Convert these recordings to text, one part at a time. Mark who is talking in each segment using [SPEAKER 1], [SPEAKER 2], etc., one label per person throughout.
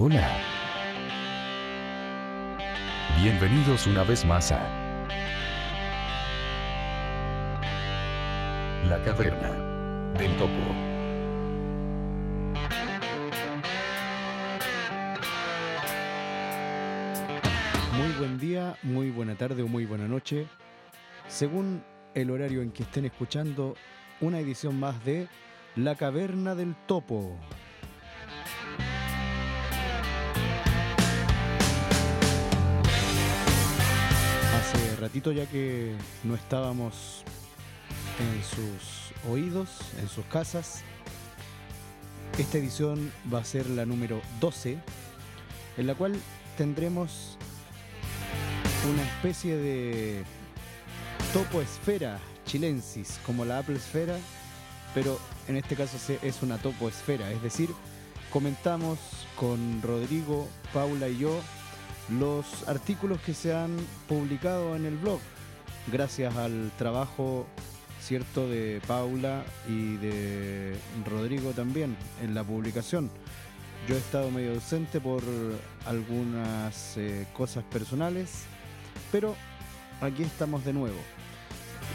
[SPEAKER 1] Hola. Bienvenidos una vez más a La Caverna del Topo.
[SPEAKER 2] Muy buen día, muy buena tarde o muy buena noche, según el horario en que estén escuchando una edición más de La Caverna del Topo. Ratito ya que no estábamos en sus oídos, en sus casas. Esta edición va a ser la número 12, en la cual tendremos una especie de topo esfera chilensis, como la Apple Esfera, pero en este caso es una topo esfera, es decir, comentamos con Rodrigo, Paula y yo los artículos que se han publicado en el blog, gracias al trabajo cierto de Paula y de Rodrigo también en la publicación. Yo he estado medio ausente por algunas eh, cosas personales, pero aquí estamos de nuevo.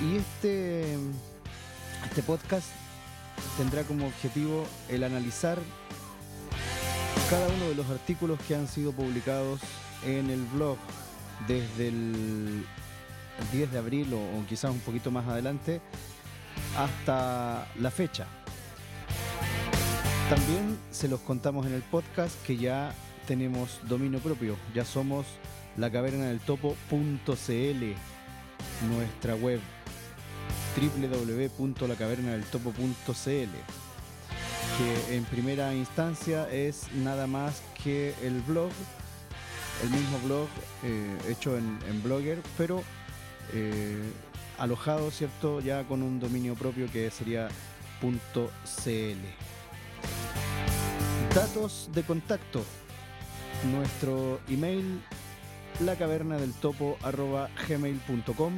[SPEAKER 2] Y este, este podcast tendrá como objetivo el analizar cada uno de los artículos que han sido publicados en el blog desde el 10 de abril o, quizás un poquito más adelante hasta la fecha. También se los contamos en el podcast que ya tenemos dominio propio, ya somos la caverna del nuestra web www.lacavernadeltopo.cl que en primera instancia es nada más que el blog, el mismo blog eh, hecho en, Blogger, pero eh, alojado, ¿cierto? Ya con un dominio propio que sería .cl. Datos de contacto. Nuestro email lacavernadeltopo@gmail.com.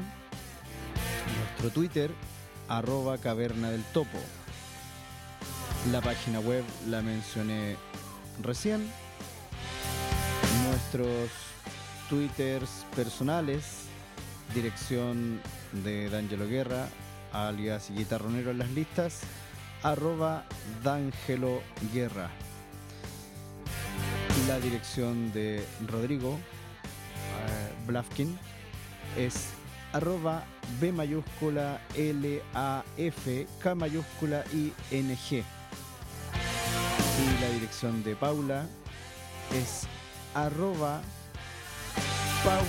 [SPEAKER 2] Nuestro Twitter arroba caverna del. La página web la mencioné recién. Nuestros twitters personales, dirección de D'Angelo Guerra, alias Guitarronero en las listas, arroba D'Angelo Guerra. La dirección de Rodrigo eh, Blafkin es arroba B mayúscula L A F K mayúscula I N G. Y la dirección de Paula es arroba Pau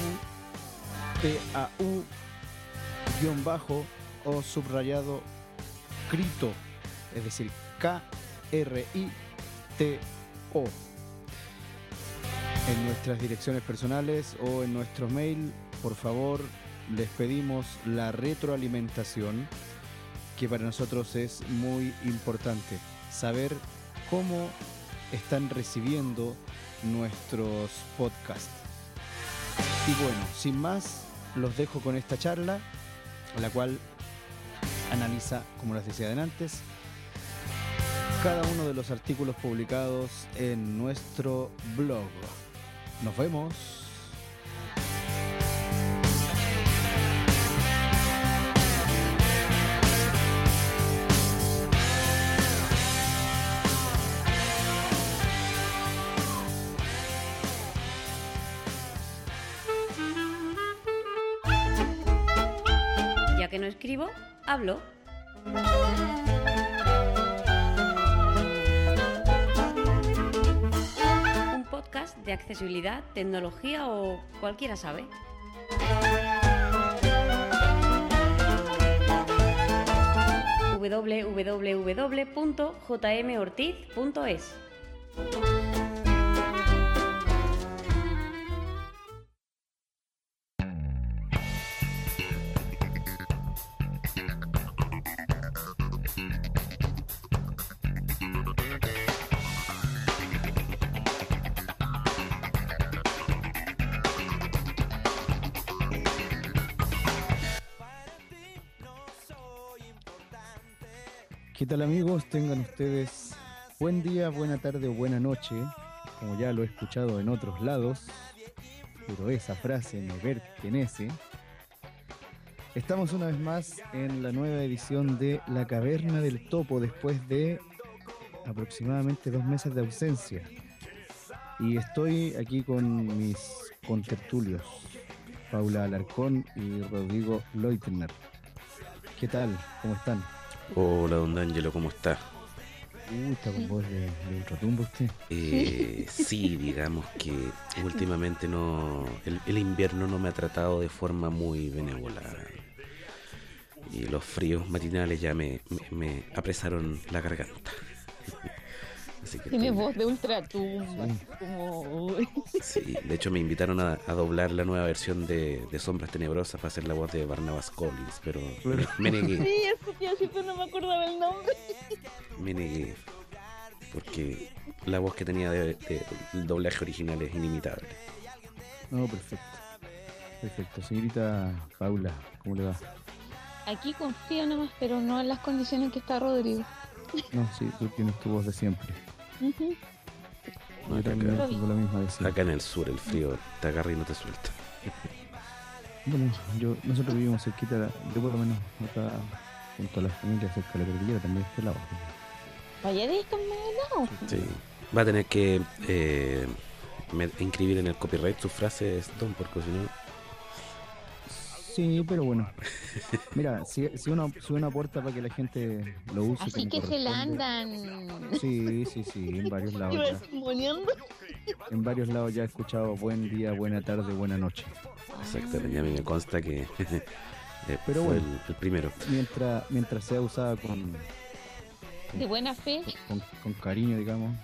[SPEAKER 2] guion bajo o subrayado Crito, es decir, K R I T O. En nuestras direcciones personales o en nuestro mail, por favor, les pedimos la retroalimentación, que para nosotros es muy importante. Saber cómo están recibiendo nuestros podcasts. Y bueno, sin más, los dejo con esta charla, la cual analiza, como les decía antes, cada uno de los artículos publicados en nuestro blog. Nos vemos.
[SPEAKER 3] Un podcast de accesibilidad, tecnología o cualquiera sabe. www.jmortiz.es
[SPEAKER 2] ¿Qué tal amigos? Tengan ustedes buen día, buena tarde o buena noche. como ya lo he escuchado en otros lados, pero esa frase me pertenece. Estamos una vez más en la nueva edición de La Caverna del Topo después de aproximadamente dos meses de ausencia. Y estoy aquí con mis contertulios, Paula Alarcón y Rodrigo Leutner. ¿Qué tal? ¿Cómo están?
[SPEAKER 4] Hola, don D'Angelo, ¿cómo está?
[SPEAKER 2] Uh, está con voz de, de ultratumbo usted.
[SPEAKER 4] Eh, sí, digamos que últimamente no. El, el invierno no me ha tratado de forma muy benévola. Y los fríos matinales ya me, me, me apresaron la garganta. Así que
[SPEAKER 5] Tiene voz de ultratumba. Como... uy.
[SPEAKER 4] Sí, de hecho me invitaron a, a doblar la nueva versión de, de Sombras Tenebrosas para hacer la voz de Barnabas Collins, pero me negué,
[SPEAKER 5] Sí, eso te iba a decir, pero no me acordaba el nombre.
[SPEAKER 4] me negué. Porque la voz que tenía de, de- el doblaje original es inimitable.
[SPEAKER 2] No, perfecto. Perfecto. Señorita Paula, ¿cómo le va?
[SPEAKER 5] Aquí confío nomás, pero no en las condiciones en que está Rodrigo.
[SPEAKER 2] No, sí, tú tienes tu voz de siempre.
[SPEAKER 4] No, acá-
[SPEAKER 2] también
[SPEAKER 5] acá-
[SPEAKER 2] tengo la misma de siempre.
[SPEAKER 4] Acá en el sur el frío te agarra y no te suelta.
[SPEAKER 2] Bueno, yo, nosotros vivimos cerquita, de- yo por lo menos acá, junto a la familia, cerca de la cordillera, también de este lado.
[SPEAKER 5] Vaya de estos lado.
[SPEAKER 4] Sí. Va a tener que eh, me- inscribir en el copyright sus frases, Don, porque si no.
[SPEAKER 2] Sí, pero bueno. Mira, si, si uno si uno aporta para que la gente lo use.
[SPEAKER 5] Así que se la andan
[SPEAKER 2] Sí, sí, sí, en varios lados. ya. En varios lados ya he escuchado buen día, buena tarde, buena noche.
[SPEAKER 4] Exactamente, a mí me consta que eh,
[SPEAKER 2] Pero
[SPEAKER 4] fue
[SPEAKER 2] bueno.
[SPEAKER 4] el, el primero.
[SPEAKER 2] Mientras, mientras sea usada con,
[SPEAKER 5] De buena fe,
[SPEAKER 2] con, con cariño, digamos.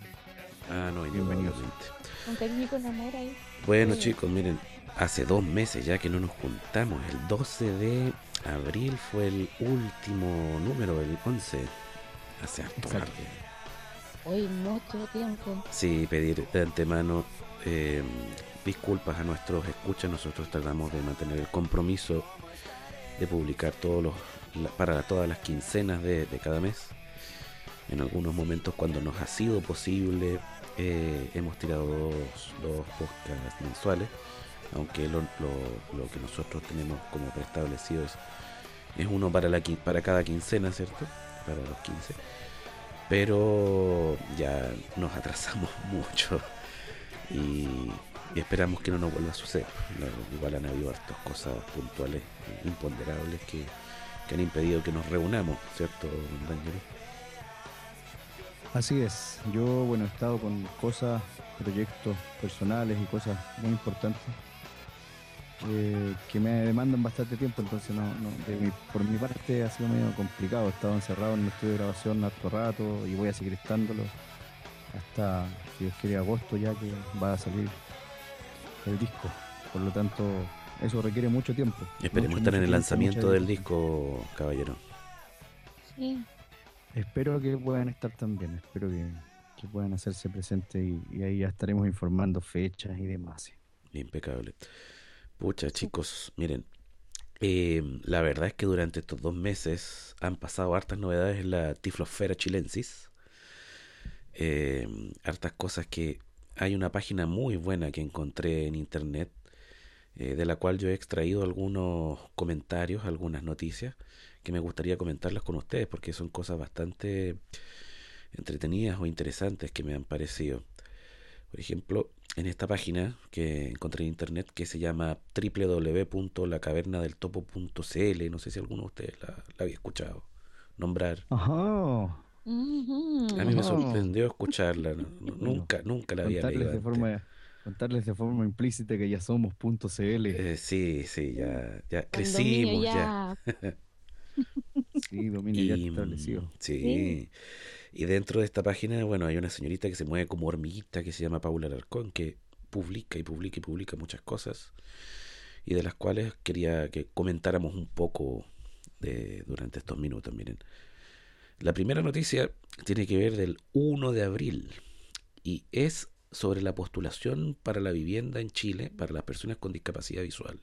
[SPEAKER 4] Ah, no, indudablemente.
[SPEAKER 5] con cariño y con amor ahí.
[SPEAKER 4] Bueno,
[SPEAKER 5] Sí.
[SPEAKER 4] chicos, miren, hace dos meses ya que no nos juntamos. El 12 de abril fue el último número, el 11. Hace harto.
[SPEAKER 5] Hoy mucho tiempo.
[SPEAKER 4] Sí, pedir de antemano eh, disculpas a nuestros escuchas. Nosotros tratamos de mantener el compromiso de publicar todos los la- para todas las quincenas de, de cada mes. En algunos momentos, cuando nos ha sido posible, eh, hemos tirado dos, dos podcasts mensuales. Aunque lo, que nosotros tenemos como preestablecido es, uno para, la, para cada quincena, ¿cierto? Para los 15 pero ya nos atrasamos mucho y, esperamos que no nos vuelva a suceder. Igual han habido hartas cosas puntuales, imponderables que, que han impedido que nos reunamos, ¿cierto, don D'Angelo?
[SPEAKER 2] Así es. Yo, bueno, he estado con cosas, proyectos personales y cosas muy importantes eh, que me demandan bastante tiempo, entonces no, no, de mi- por mi parte ha sido medio complicado. He estado encerrado en el estudio de grabación harto rato y voy a seguir estándolo hasta, si Dios quiere, agosto ya que va a salir el disco. Por lo tanto, eso requiere mucho tiempo.
[SPEAKER 4] Esperemos
[SPEAKER 2] Mucho,
[SPEAKER 4] estar en el
[SPEAKER 2] tiempo,
[SPEAKER 4] lanzamiento del disco, caballero.
[SPEAKER 5] Sí.
[SPEAKER 2] Espero que puedan estar también, espero que, que puedan hacerse presentes y, y ahí ya estaremos informando fechas y demás.
[SPEAKER 4] Impecable. Pucha, chicos, miren, eh, la verdad es que durante estos dos meses han pasado hartas novedades en la Tiflosfera chilensis. Eh, hartas cosas que hay una página muy buena que encontré en internet, eh, de la cual yo he extraído algunos comentarios, algunas noticias que me gustaría comentarlas con ustedes porque son cosas bastante entretenidas o interesantes que me han parecido. Por ejemplo, en esta página que encontré en internet que se llama www.lacavernadeltopo.cl, no sé si alguno de ustedes la, la había escuchado nombrar.
[SPEAKER 2] Ajá.
[SPEAKER 4] A mí me sorprendió escucharla, no- no-
[SPEAKER 2] Bueno,
[SPEAKER 4] nunca, nunca la había
[SPEAKER 2] Contarles
[SPEAKER 4] leído.
[SPEAKER 2] de, forma, contarles de forma implícita que ya somos punto .cl.
[SPEAKER 4] Eh, sí, sí, ya, ya crecimos, ya.
[SPEAKER 2] sí, dominio ya
[SPEAKER 4] Y,
[SPEAKER 2] establecido.
[SPEAKER 4] mm, Sí.
[SPEAKER 5] Sí.
[SPEAKER 4] Y dentro de esta página, bueno, hay una señorita que se mueve como hormiguita que se llama Paula Alarcón, que publica y publica y publica muchas cosas y de las cuales quería que comentáramos un poco de, durante estos minutos. Miren, la primera noticia tiene que ver del 1 de abril y es sobre la postulación para la vivienda en Chile para las personas con discapacidad visual.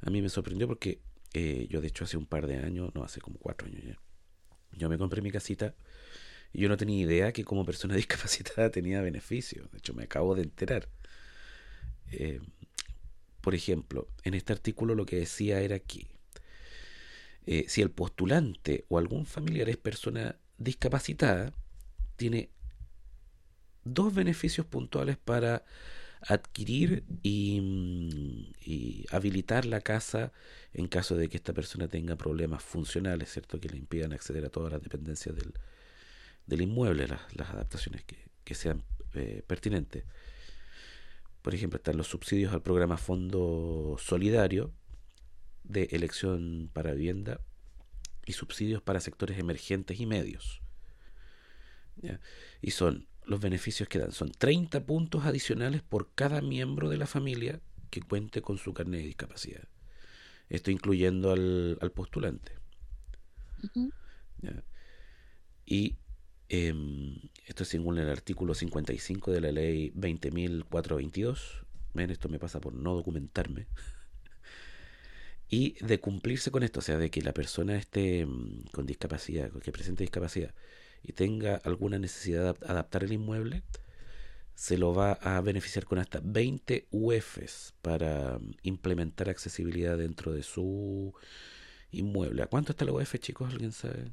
[SPEAKER 4] A mí me sorprendió porque eh, yo de hecho hace un par de años, no, hace como cuatro años ya, yo me compré mi casita Y yo no tenía idea que como persona discapacitada tenía beneficios. De hecho, me acabo de enterar. Eh, por ejemplo, en este artículo lo que decía era que eh, si el postulante o algún familiar es persona discapacitada, tiene dos beneficios puntuales para adquirir y, mm, y, habilitar la casa en caso de que esta persona tenga problemas funcionales, ¿cierto? Que le impidan acceder a todas las dependencias del, del inmueble, las, adaptaciones que, que sean eh, pertinentes. Por ejemplo, están los subsidios al programa Fondo Solidario de elección para vivienda y subsidios para sectores emergentes y medios. Y son los beneficios que dan, son 30 puntos adicionales por cada miembro de la familia que cuente con su carnet de discapacidad. Esto incluyendo al, al postulante. Y eh, esto es según el artículo 55 de la ley 20.422. Ven, esto me pasa por no documentarme. Y de cumplirse con esto, o sea, de que la persona esté mm, con discapacidad, que presente discapacidad y tenga alguna necesidad de adaptar el inmueble, se lo va a beneficiar con hasta 20 UFs para mm, implementar accesibilidad dentro de su inmueble. ¿A cuánto está la UF, chicos? ¿Alguien sabe?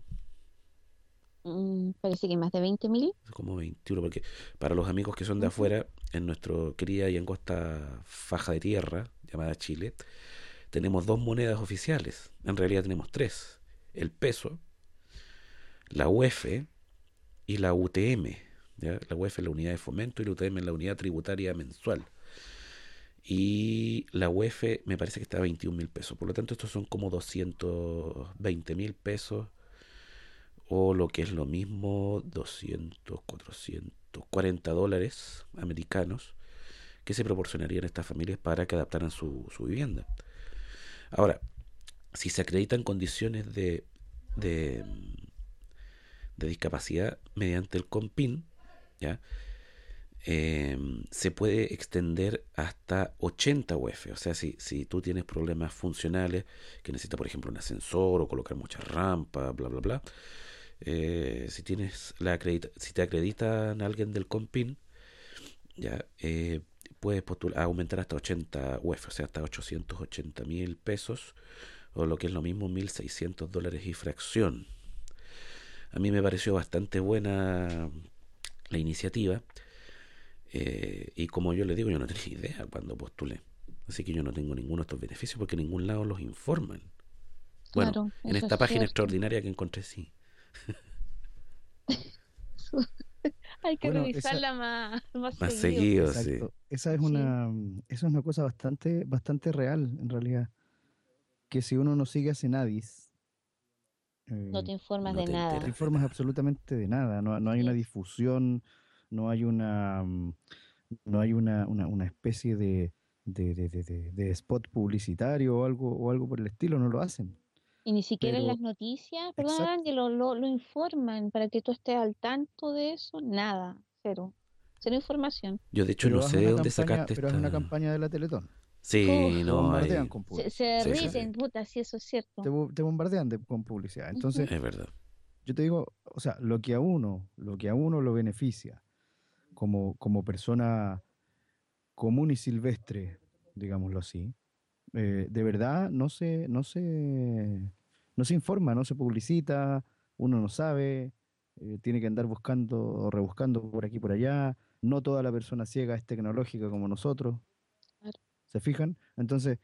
[SPEAKER 5] Mm, parece que más de 20 mil.
[SPEAKER 4] como 21, porque para los amigos que son de afuera, en nuestra querida y angosta faja de tierra llamada Chile, tenemos dos monedas oficiales. En realidad tenemos tres: el peso, la UF y la UTM. ¿ya? La UF es la unidad de fomento y la UTM es la unidad tributaria mensual. Y la UF me parece que está a 21 mil pesos. Por lo tanto, estos son como 220 mil pesos o lo que es lo mismo, 200, 440 dólares americanos que se proporcionarían a estas familias para que adaptaran su, su vivienda. Ahora, si se acreditan condiciones de, de, de discapacidad mediante el COMPIN, ¿ya? Eh, se puede extender hasta 80 UF. O sea, si, si tú tienes problemas funcionales, que necesitas, por ejemplo, un ascensor o colocar muchas rampas, bla, bla, bla, eh, si tienes la acredita si te acreditan alguien del compin ya eh, puedes postular, aumentar hasta 80 UF o sea hasta 880 mil pesos o lo que es lo mismo 1600 dólares y fracción a mí me pareció bastante buena la iniciativa eh, y como yo le digo yo no tenía idea cuando postulé así que yo no tengo ninguno de estos beneficios porque en ningún lado los informan bueno
[SPEAKER 5] Claro,
[SPEAKER 4] en esta
[SPEAKER 5] es
[SPEAKER 4] página
[SPEAKER 5] cierto.
[SPEAKER 4] extraordinaria que encontré sí
[SPEAKER 5] Hay que
[SPEAKER 2] Bueno,
[SPEAKER 5] revisarla más, más
[SPEAKER 4] más
[SPEAKER 5] seguido.
[SPEAKER 4] seguido sí
[SPEAKER 2] Exacto. Esa es
[SPEAKER 5] Sí.
[SPEAKER 2] una, esa es una cosa bastante, bastante real, en realidad. Que si uno no sigue a Senadis,
[SPEAKER 5] No
[SPEAKER 2] eh,
[SPEAKER 5] te informas
[SPEAKER 4] no
[SPEAKER 5] de
[SPEAKER 4] te
[SPEAKER 5] nada.
[SPEAKER 2] te
[SPEAKER 4] enteras.
[SPEAKER 2] informas absolutamente de nada. No, no hay una difusión, no hay una, mm, no hay una, una, una especie de, de, de, de- de- de spot publicitario o algo, o algo por el estilo, no lo hacen.
[SPEAKER 5] Y ni siquiera en las noticias, perdón,
[SPEAKER 2] Exacto.
[SPEAKER 5] Ángelo, lo, lo informan para que tú estés al tanto de eso. Nada, cero. Cero información.
[SPEAKER 4] Yo de hecho
[SPEAKER 2] Pero
[SPEAKER 4] no sé de dónde
[SPEAKER 2] campaña-
[SPEAKER 4] sacaste
[SPEAKER 2] Pero es una campaña de la Teletón.
[SPEAKER 4] Sí,
[SPEAKER 5] Uf.
[SPEAKER 4] No
[SPEAKER 2] bombardean
[SPEAKER 4] hay...
[SPEAKER 2] con
[SPEAKER 5] Se,
[SPEAKER 2] publicidad.
[SPEAKER 5] se
[SPEAKER 4] Sí, sí,
[SPEAKER 5] ríen, puta, sí, eso es cierto.
[SPEAKER 2] Te, bo- te bombardean de- con publicidad. Entonces,
[SPEAKER 4] Es verdad.
[SPEAKER 2] yo te digo, o sea, lo que a uno, lo que a uno lo beneficia como, como persona común y silvestre, digámoslo así, eh, de verdad no se, no se, no se informa, no se publicita, uno no sabe, eh, tiene que andar buscando o rebuscando por aquí y por allá. No toda la persona ciega es tecnológica como nosotros. ¿Se fijan? Entonces,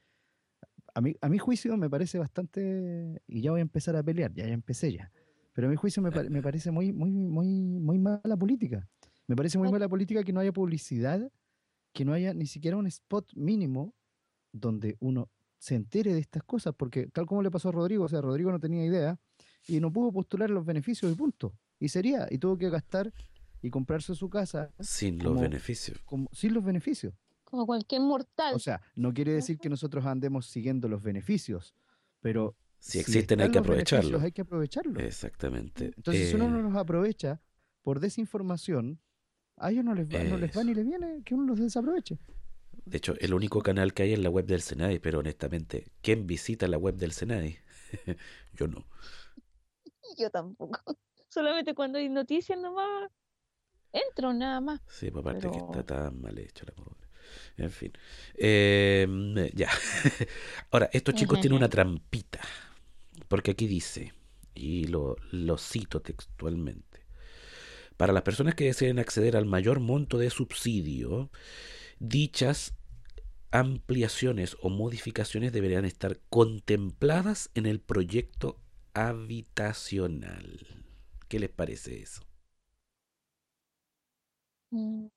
[SPEAKER 2] a mi, a mi juicio me parece bastante, y ya voy a empezar a pelear, ya, ya empecé ya, pero a mi juicio me, me parece muy, muy, muy, muy mala política. Me parece muy mala política que no haya publicidad, que no haya ni siquiera un spot mínimo donde uno se entere de estas cosas, porque tal como le pasó a Rodrigo, o sea, Rodrigo no tenía idea y no pudo postular los beneficios y punto. Y sería, y tuvo que gastar y comprarse su casa
[SPEAKER 4] Sin los
[SPEAKER 2] como-
[SPEAKER 4] beneficios.
[SPEAKER 2] como, sin los beneficios.
[SPEAKER 5] Como cualquier mortal.
[SPEAKER 2] O sea, no quiere decir que nosotros andemos siguiendo los beneficios, pero
[SPEAKER 4] Si existen hay que aprovecharlos.
[SPEAKER 2] Hay que aprovecharlos.
[SPEAKER 4] Exactamente.
[SPEAKER 2] Entonces, si uno
[SPEAKER 4] Eh,
[SPEAKER 2] no los aprovecha por desinformación, a ellos no les va, no les va ni les viene que uno los desaproveche.
[SPEAKER 4] De hecho, el único canal que hay es la web del Senadi, pero honestamente, ¿quién visita la web del Senadi? Yo no.
[SPEAKER 5] Yo tampoco. Solamente cuando hay noticias nomás entro, nada más.
[SPEAKER 4] Sí, por aparte que está tan mal hecho la pobre. En fin. Eh, ya. Ahora, estos chicos tienen una trampita. Porque aquí dice, y lo, lo cito textualmente. Para las personas que deseen acceder al mayor monto de subsidio, dichas ampliaciones o modificaciones deberían estar contempladas en el proyecto habitacional. ¿Qué les parece eso?
[SPEAKER 5] Mm,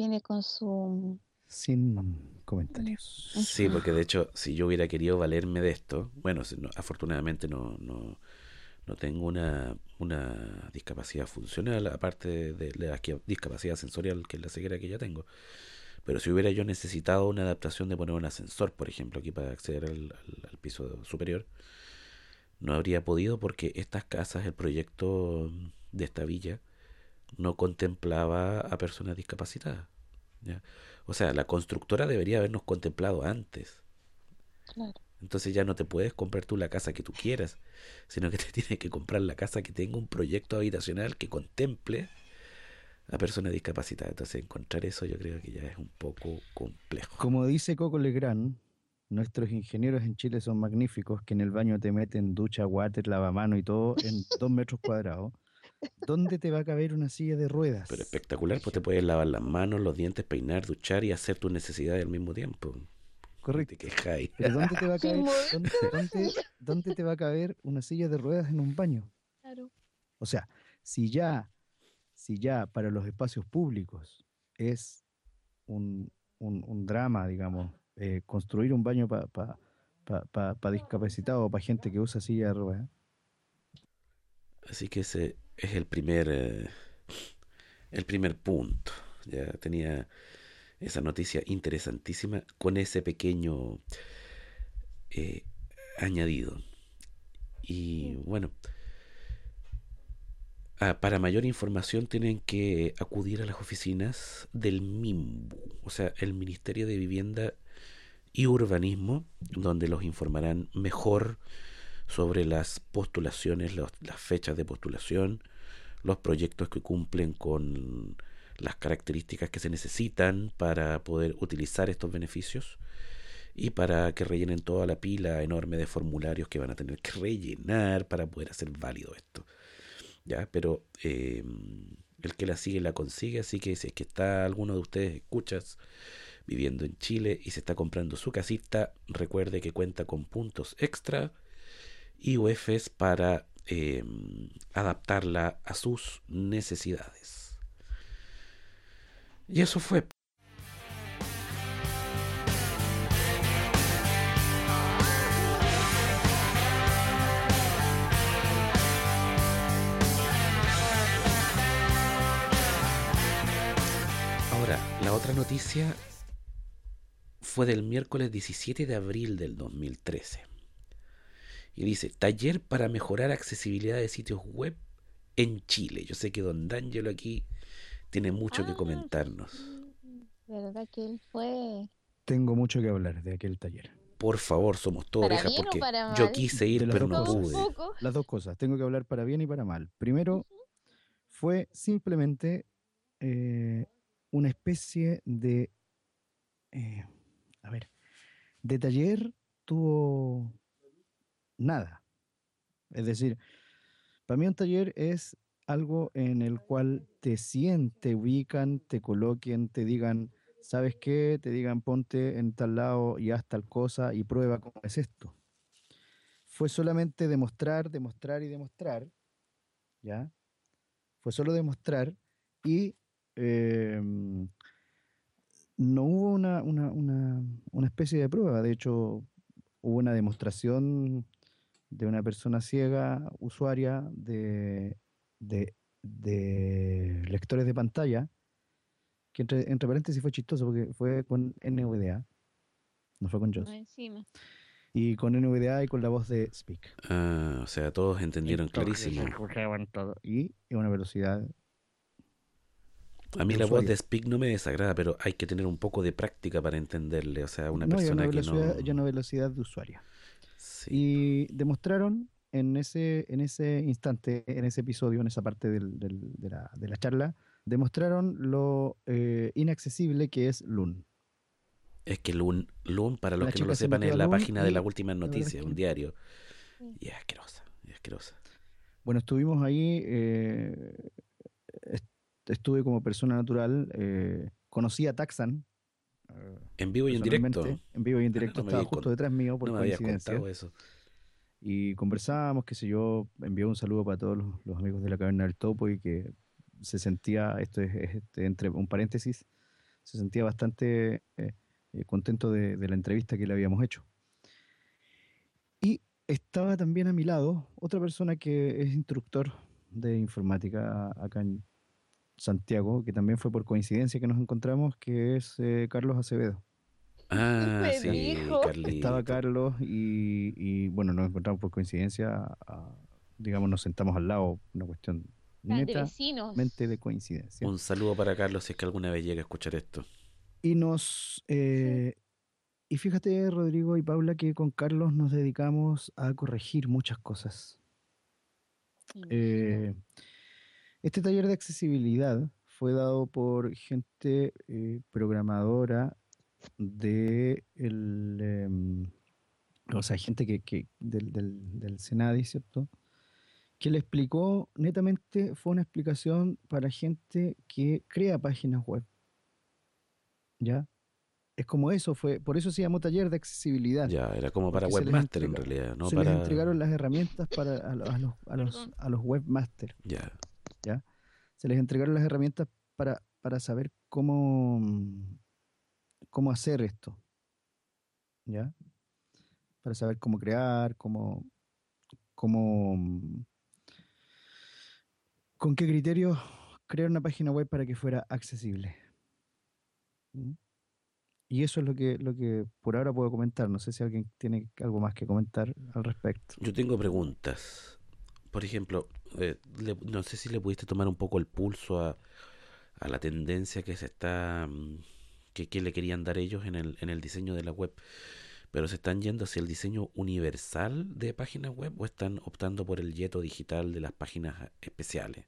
[SPEAKER 5] Viene con su...
[SPEAKER 2] Sin comentarios.
[SPEAKER 4] Sí, porque de hecho, si yo hubiera querido valerme de esto, bueno, si no- afortunadamente no, no, no tengo una, una discapacidad funcional, aparte de, de la que- discapacidad sensorial, que es la ceguera que ya tengo. Pero si hubiera yo necesitado una adaptación de poner un ascensor, por ejemplo, aquí para acceder al, al- al piso superior, no habría podido porque estas casas, el proyecto de esta villa, no contemplaba a personas discapacitadas. ¿ya? O sea, la constructora debería habernos contemplado antes.
[SPEAKER 5] Claro.
[SPEAKER 4] Entonces ya no te puedes comprar tú la casa que tú quieras, sino que te tienes que comprar la casa que tenga un proyecto habitacional que contemple a personas discapacitadas. Entonces encontrar eso yo creo que ya es un poco complejo.
[SPEAKER 2] Como dice Coco Legrand, nuestros ingenieros en Chile son magníficos, que en el baño te meten ducha, water, lavamano y todo en dos metros cuadrados. ¿Dónde te va a caber una silla de ruedas?
[SPEAKER 4] Pero espectacular, pues te puedes lavar las manos, los dientes, peinar, duchar y hacer tus necesidades al mismo tiempo.
[SPEAKER 2] Correcto.
[SPEAKER 4] Te.
[SPEAKER 2] Pero ¿dónde te va a caber,
[SPEAKER 5] mover.
[SPEAKER 2] dónde, dónde- dónde te va a caber una silla de ruedas en un baño?
[SPEAKER 5] Claro.
[SPEAKER 2] O sea, si ya, si ya para los espacios públicos es un, un- un drama, digamos, eh, construir un baño para pa, pa- pa- pa discapacitados o para gente que usa silla de ruedas,
[SPEAKER 4] Así que ese es el primer eh, el primer punto. Ya tenía esa noticia interesantísima con ese pequeño eh, añadido. Y bueno, ah, para mayor información tienen que acudir a las oficinas del MIMBU, o sea, el Ministerio de Vivienda y Urbanismo, donde los informarán mejor sobre las postulaciones, las fechas de postulación, los proyectos que cumplen con las características que se necesitan para poder utilizar estos beneficios y para que rellenen toda la pila enorme de formularios que van a tener que rellenar para poder hacer válido esto. ¿Ya? Pero eh, el que la sigue la consigue, así que si es que está alguno de ustedes escuchas viviendo en Chile y se está comprando su casita, recuerde que cuenta con puntos extra y UFs para eh, adaptarla a sus necesidades. Y eso fue. Ahora, la otra noticia fue del miércoles 17 de abril del 2013. Y dice, taller para mejorar accesibilidad de sitios web en Chile. Yo sé que don D'Angelo aquí tiene mucho que
[SPEAKER 5] Ah,
[SPEAKER 4] comentarnos.
[SPEAKER 5] ¿Verdad que él fue?
[SPEAKER 2] tengo mucho que hablar de aquel taller.
[SPEAKER 4] Por favor, somos todo
[SPEAKER 5] ¿Para
[SPEAKER 4] orejas porque
[SPEAKER 5] para
[SPEAKER 4] yo quise ir, pero no
[SPEAKER 2] cosas.
[SPEAKER 4] pude.
[SPEAKER 5] Poco.
[SPEAKER 2] Las dos cosas, tengo que hablar para bien y para mal. Primero, fue simplemente eh, una especie de, eh, a ver, de taller tuvo nada. Es decir, para mí un taller es algo en el cual te sienten, te ubican, te coloquen, te digan, ¿sabes qué? Te digan, ponte en tal lado y haz tal cosa y prueba cómo es esto. Fue solamente demostrar, demostrar y demostrar, ¿ya? Fue solo demostrar y em, no hubo una, una, una, una especie de prueba. De hecho, hubo una demostración de una persona ciega, usuaria de, de, de lectores de pantalla, que entre, entre paréntesis fue chistoso porque fue con NVDA, no fue con JOS,
[SPEAKER 5] No, encima.
[SPEAKER 2] y con NVDA y con la voz de Speak.
[SPEAKER 4] Ah, o sea, todos entendieron clarísimo.
[SPEAKER 2] todo. Y en una velocidad
[SPEAKER 4] A mí la voz de Speak no me desagrada, pero hay que tener un poco de práctica para entenderle. O sea, una
[SPEAKER 2] no, y a
[SPEAKER 4] persona
[SPEAKER 2] una
[SPEAKER 4] que no...
[SPEAKER 2] y a una velocidad de usuario.
[SPEAKER 4] Sí.
[SPEAKER 2] Y demostraron en ese, en ese instante, en ese episodio, en esa parte del- del- de, la, de la charla, demostraron lo eh, inaccesible que es Loon.
[SPEAKER 4] Es que Loon, Loon, para los
[SPEAKER 2] La
[SPEAKER 4] que no lo sepan, es
[SPEAKER 2] a
[SPEAKER 4] la
[SPEAKER 2] Loon
[SPEAKER 4] página de las últimas noticias, un
[SPEAKER 2] que-
[SPEAKER 4] diario. Y es asquerosa, y es asquerosa.
[SPEAKER 2] Bueno, estuvimos ahí, eh, est- estuve como persona natural, eh, conocí a Taxan.
[SPEAKER 4] En vivo y en directo.
[SPEAKER 2] En vivo y en directo,
[SPEAKER 4] No me
[SPEAKER 2] estaba justo
[SPEAKER 4] cont-
[SPEAKER 2] detrás mío por
[SPEAKER 4] No me
[SPEAKER 2] coincidencia.
[SPEAKER 4] contado eso.
[SPEAKER 2] Y conversábamos, qué sé yo, envió un saludo para todos los, los amigos de la caverna del topo y que se sentía, esto es, es, este, entre un paréntesis, se sentía bastante eh, eh, contento de, de la entrevista que le habíamos hecho. Y estaba también a mi lado otra persona que es instructor de informática acá en Santiago, que también fue por coincidencia que nos encontramos, que es eh, Carlos Acevedo.
[SPEAKER 4] Ah,
[SPEAKER 5] Me
[SPEAKER 4] sí,
[SPEAKER 5] dijo.
[SPEAKER 4] Carlito.
[SPEAKER 2] Estaba Carlos y, y, bueno, nos encontramos por coincidencia, a- digamos, nos sentamos al lado, una cuestión
[SPEAKER 5] Ah, de
[SPEAKER 2] netamente
[SPEAKER 5] vecinos.
[SPEAKER 2] de coincidencia.
[SPEAKER 4] Un saludo para Carlos si es que alguna vez llega a escuchar esto.
[SPEAKER 2] Y nos, eh, y fíjate, Rodrigo y Paula, que con Carlos nos dedicamos a corregir muchas cosas. Eh, este taller de accesibilidad fue dado por gente eh, programadora de el, em, o sea, gente que, que del, del, del Senadi, ¿cierto? Que le explicó, netamente fue una explicación para gente que crea páginas web. ¿Ya? Es como eso, fue, por eso se llamó taller de accesibilidad.
[SPEAKER 4] Ya, era como para webmaster en realidad, no
[SPEAKER 2] se
[SPEAKER 4] para.
[SPEAKER 2] les entregaron las herramientas para a, lo- a los, a los, a los webmasters.
[SPEAKER 4] Ya.
[SPEAKER 2] Se les entregaron las herramientas para, para saber cómo, cómo hacer esto. ¿Ya? Para saber cómo crear, cómo, cómo con qué criterios crear una página web para que fuera accesible. Y eso es lo que, lo que por ahora puedo comentar. No sé si alguien tiene algo más que comentar al respecto.
[SPEAKER 4] Yo tengo preguntas. Por ejemplo, eh, le- no sé si le pudiste tomar un poco el pulso a, a la tendencia que se está, mm, que, que le querían dar ellos en el, en el diseño de la web. Pero se están yendo hacia el diseño universal de páginas web o están optando por el yeto digital de las páginas especiales.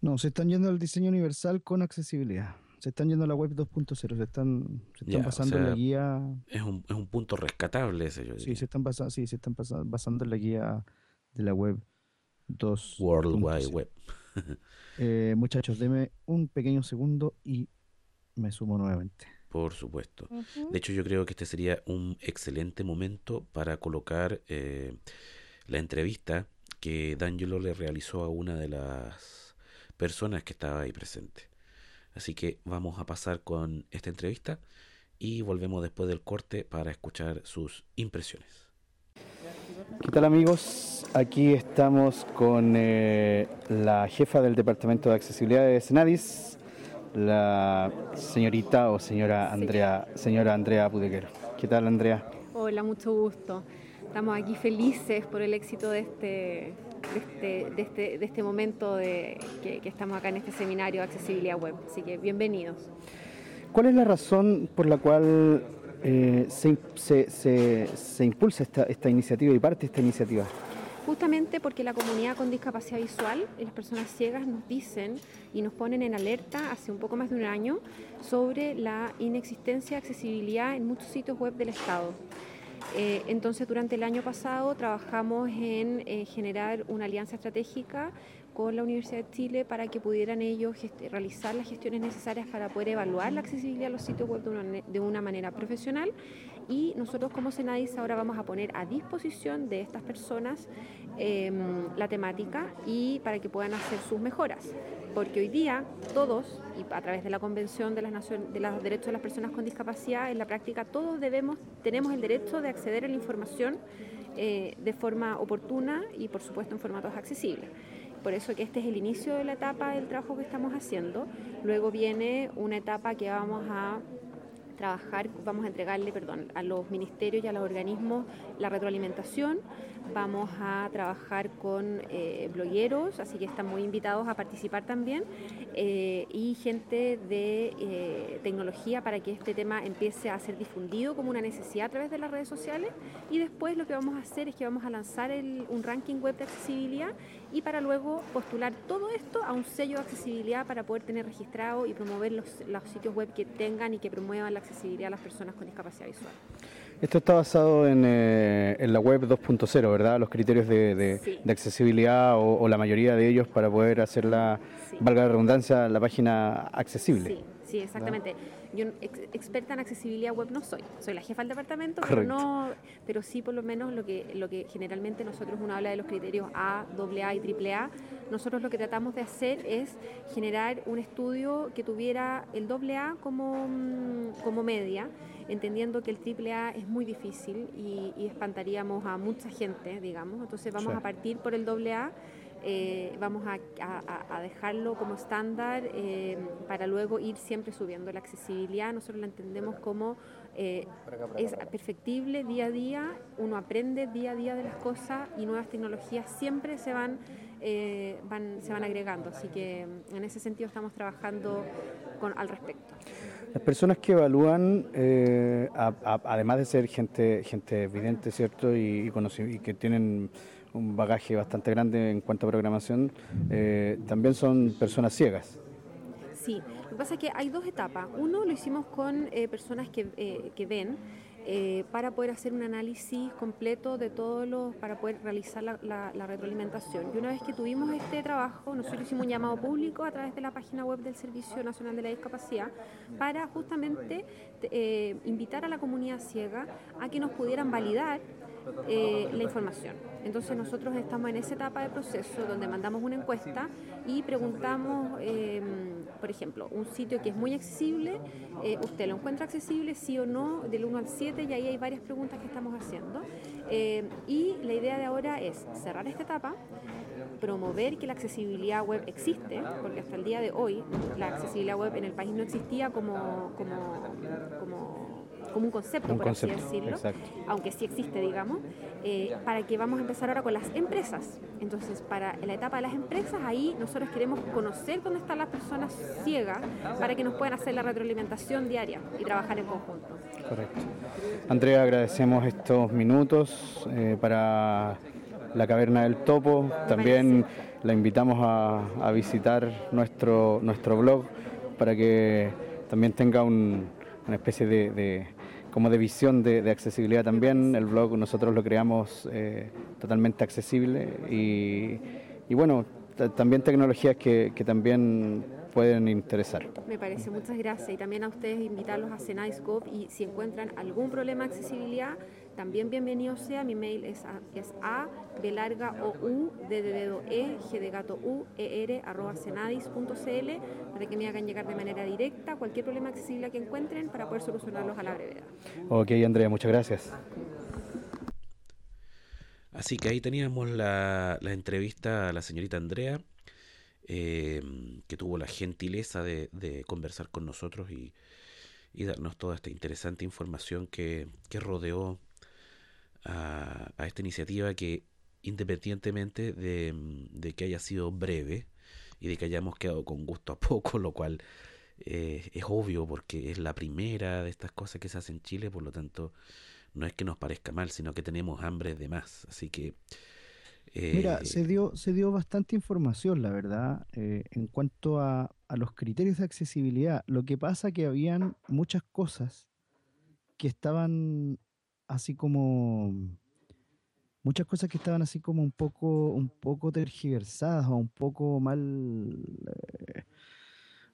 [SPEAKER 2] No, se están yendo al diseño universal con accesibilidad. Se están yendo a la web 2.0. Se están, se están
[SPEAKER 4] Ya, o
[SPEAKER 2] basando en la guía.
[SPEAKER 4] Es un, es un punto rescatable ese, yo
[SPEAKER 2] Sí, se están basando, sí, se están basa- basando en la guía de la web 2.
[SPEAKER 4] World Wide Web.
[SPEAKER 2] Eh, muchachos, deme un pequeño segundo y me sumo nuevamente.
[SPEAKER 4] Por supuesto. De hecho, yo creo que este sería un excelente momento para colocar eh, la entrevista que D'Angelo le realizó a una de las personas que estaba ahí presente. Así que vamos a pasar con esta entrevista y volvemos después del corte para escuchar sus impresiones.
[SPEAKER 2] ¿Qué tal amigos? Aquí estamos con eh, la jefa del Departamento de Accesibilidad de Senadis, la señorita o señora Andrea, señora Andrea Pudequer. ¿Qué tal Andrea?
[SPEAKER 6] Hola, mucho gusto. Estamos aquí felices por el éxito de este, de este, de este, de este momento de, que, que estamos acá en este seminario de accesibilidad web. Así que bienvenidos.
[SPEAKER 2] ¿Cuál es la razón por la cual eh, se, se- se impulsa esta, esta iniciativa y parte esta iniciativa?
[SPEAKER 6] Justamente porque la comunidad con discapacidad visual y las personas ciegas nos dicen y nos ponen en alerta hace un poco más de un año sobre la inexistencia de accesibilidad en muchos sitios web del Estado. Eh, entonces, durante el año pasado trabajamos en eh, generar una alianza estratégica con la Universidad de Chile para que pudieran ellos realizar las gestiones necesarias para poder evaluar la accesibilidad a los sitios web de una, manera profesional y nosotros como Senadis ahora vamos a poner a disposición de estas personas eh, la temática y para que puedan hacer sus mejoras. Porque hoy día todos, y a través de la Convención de, las Nacion- de los Derechos de las Personas con Discapacidad, en la práctica todos debemos, tenemos el derecho de acceder a la información eh, de forma oportuna y por supuesto en formatos accesibles. Por eso que este es el inicio de la etapa del trabajo que estamos haciendo. Luego viene una etapa que vamos a trabajar, vamos a entregarle, perdón, a los ministerios y a los organismos la retroalimentación vamos a trabajar con eh, blogueros, así que están muy invitados a participar también, eh, y gente de eh, tecnología para que este tema empiece a ser difundido como una necesidad a través de las redes sociales. Y después lo que vamos a hacer es que vamos a lanzar un ranking web de accesibilidad y para luego postular todo esto a un sello de accesibilidad para poder tener registrado y promover los, los sitios web que tengan y que promuevan la accesibilidad a las personas con discapacidad visual.
[SPEAKER 2] Esto está basado en, eh, la web 2.0, ¿verdad? Los criterios de, accesibilidad o, la mayoría de ellos para poder hacer la, valga la redundancia, la página accesible.
[SPEAKER 6] Sí, sí, exactamente. Yo experta en accesibilidad web no soy, soy la jefa del departamento, pero no, pero sí por lo menos lo que, lo que generalmente nosotros uno habla de los criterios A, AA y AAA, nosotros lo que tratamos de hacer es generar un estudio que tuviera el AA como, mm, como media, entendiendo que el AAA es muy difícil y, espantaríamos a mucha gente, digamos, entonces vamos a partir por el AA eh, vamos a, dejarlo como estándar eh, para luego ir siempre subiendo. La accesibilidad nosotros la entendemos como eh, es perfectible día a día, uno aprende día a día de las cosas y nuevas tecnologías siempre se van, van, se van agregando. Así que mm, en ese sentido estamos trabajando con, al respecto.
[SPEAKER 2] Las personas que evalúan, además de ser gente, gente evidente, ¿cierto? Y, y, y que tienen un bagaje bastante grande en cuanto a programación, eh, también son personas ciegas.
[SPEAKER 6] Sí, lo que pasa es que hay dos etapas. Uno lo hicimos con eh, personas que, eh, que ven. para poder hacer un análisis completo de todos los, para poder realizar la, la, retroalimentación. Y una vez que tuvimos este trabajo, nosotros hicimos un llamado público a través de la página web del Servicio Nacional de la Discapacidad para justamente invitar a la comunidad ciega a que nos pudieran validar eh, la información. Entonces nosotros estamos en esa etapa de proceso donde mandamos una encuesta y preguntamos, em, por ejemplo, un sitio que es muy accesible, eh, ¿usted lo encuentra accesible, sí o no, del 1 al 7? Y ahí hay varias preguntas que estamos haciendo. Eh, y la idea de ahora es cerrar esta etapa, promover que la accesibilidad web existe, porque hasta el día de hoy la accesibilidad web en el país no existía como, como, como como un concepto, por así decirlo, aunque sí existe, digamos, eh, para que vamos a empezar ahora con las empresas. Entonces, para la etapa de las empresas, ahí nosotros queremos conocer dónde están las personas ciegas para que nos puedan hacer la retroalimentación diaria y trabajar en conjunto.
[SPEAKER 2] Correcto. Andrea, agradecemos estos minutos eh, para la Caverna del Topo. También la invitamos a, visitar nuestro, nuestro blog para que también tenga una especie de como de visión de, accesibilidad también. El blog nosotros lo creamos eh, totalmente accesible y, bueno, también tecnologías que, que, también pueden interesar.
[SPEAKER 6] Me parece, muchas gracias. Y también a ustedes invitarlos a Cenadiscope y si encuentran algún problema de accesibilidad, también bienvenido sea. Mi mail es a, es a b larga o u d de dedo e g de gato u e r arroba cenadis.cl para que me hagan llegar de manera directa cualquier problema accesible que encuentren para poder solucionarlos a la brevedad.
[SPEAKER 2] Ok, Andrea, muchas gracias.
[SPEAKER 4] Así que ahí teníamos la, la entrevista a la señorita Andrea, eh, que tuvo la gentileza de, de conversar con nosotros y, y, darnos toda esta interesante información que, que rodeó a, esta iniciativa que independientemente de, que haya sido breve y de que hayamos quedado con gusto a poco, lo cual eh, es obvio porque es la primera de estas cosas que se hace en Chile, por lo tanto no es que nos parezca mal, sino que tenemos hambre de más. Así que...
[SPEAKER 2] Mira, eh, se dio, se dio bastante información, la verdad, eh, en cuanto a, a los criterios de accesibilidad. Lo que pasa que habían muchas cosas que estaban así como muchas cosas que estaban así como un poco un poco tergiversadas o un poco mal eh,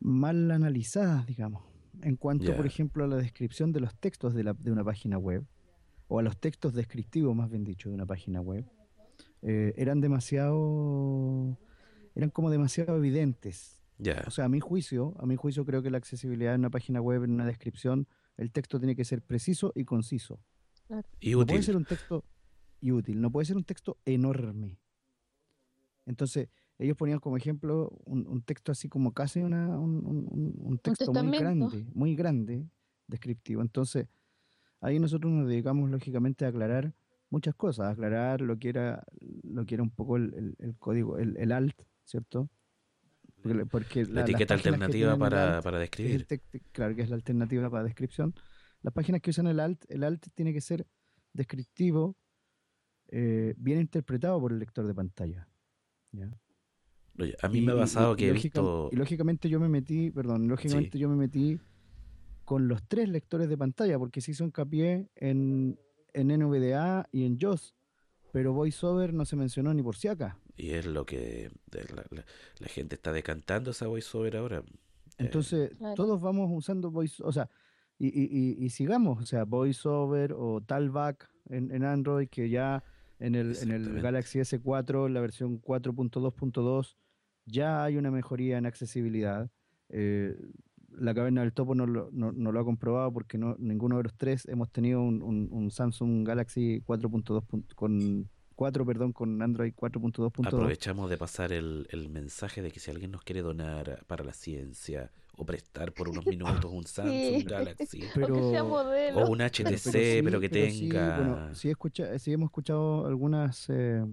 [SPEAKER 2] mal analizadas digamos. En cuanto por ejemplo a la descripción de los textos de, la, de, una página web o a los textos descriptivos más bien dicho de una página web eh, eran demasiado eran como demasiado evidentes. O sea a mi juicio a mi juicio creo que la accesibilidad en una página web en una descripción el texto tiene que ser preciso y conciso
[SPEAKER 4] y
[SPEAKER 2] no puede ser un texto y útil, no puede ser un texto enorme. Entonces, ellos ponían como ejemplo un, texto así como casi una, un, texto muy grande, muy grande, descriptivo. Entonces, ahí nosotros nos dedicamos lógicamente a aclarar muchas cosas, aclarar lo que era, lo que era un poco el, el- el código, el, el alt, ¿cierto? Porque, porque
[SPEAKER 4] La etiqueta alternativa para,
[SPEAKER 2] alt,
[SPEAKER 4] para describir.
[SPEAKER 2] claro que es la alternativa para descripción. Las páginas que usan el alt, el alt tiene que ser descriptivo, eh, bien interpretado por el lector de pantalla. ¿ya?
[SPEAKER 4] Oye, a mí
[SPEAKER 2] Y-
[SPEAKER 4] me ha pasado
[SPEAKER 2] y-
[SPEAKER 4] que
[SPEAKER 2] y
[SPEAKER 4] he
[SPEAKER 2] lógica-
[SPEAKER 4] visto...
[SPEAKER 2] Y lógicamente yo me metí, perdón, lógicamente yo me metí con los tres lectores de pantalla, porque se hizo hincapié en, en NVDA y en JOS, pero VoiceOver no se mencionó ni por si acá.
[SPEAKER 4] Y es lo que la, la- la gente está decantando esa voiceover ahora. Eh,
[SPEAKER 2] Entonces,
[SPEAKER 5] Claro.
[SPEAKER 2] todos vamos usando voice, o sea, y, y- y- y sigamos, o sea, VoiceOver o Talback en, en Android, que ya en el, en el. Galaxy S4, la versión 4.2.2, ya hay una mejoría en accesibilidad. Eh, la caverna del topo no lo, no- no lo ha comprobado porque no, ninguno de los tres hemos tenido un, un- un Samsung Galaxy 4.2 punto- con 4, perdón, con Android 4.2.2.
[SPEAKER 4] Aprovechamos de pasar el, el mensaje de que si alguien nos quiere donar para la ciencia o prestar por unos minutos un Samsung
[SPEAKER 5] Sí.
[SPEAKER 4] Galaxy
[SPEAKER 5] O
[SPEAKER 2] Pero-
[SPEAKER 4] un HTC, pero,
[SPEAKER 2] sí,
[SPEAKER 4] que tenga...
[SPEAKER 2] bueno, sí, escucha, sí hemos escuchado algunas, eh,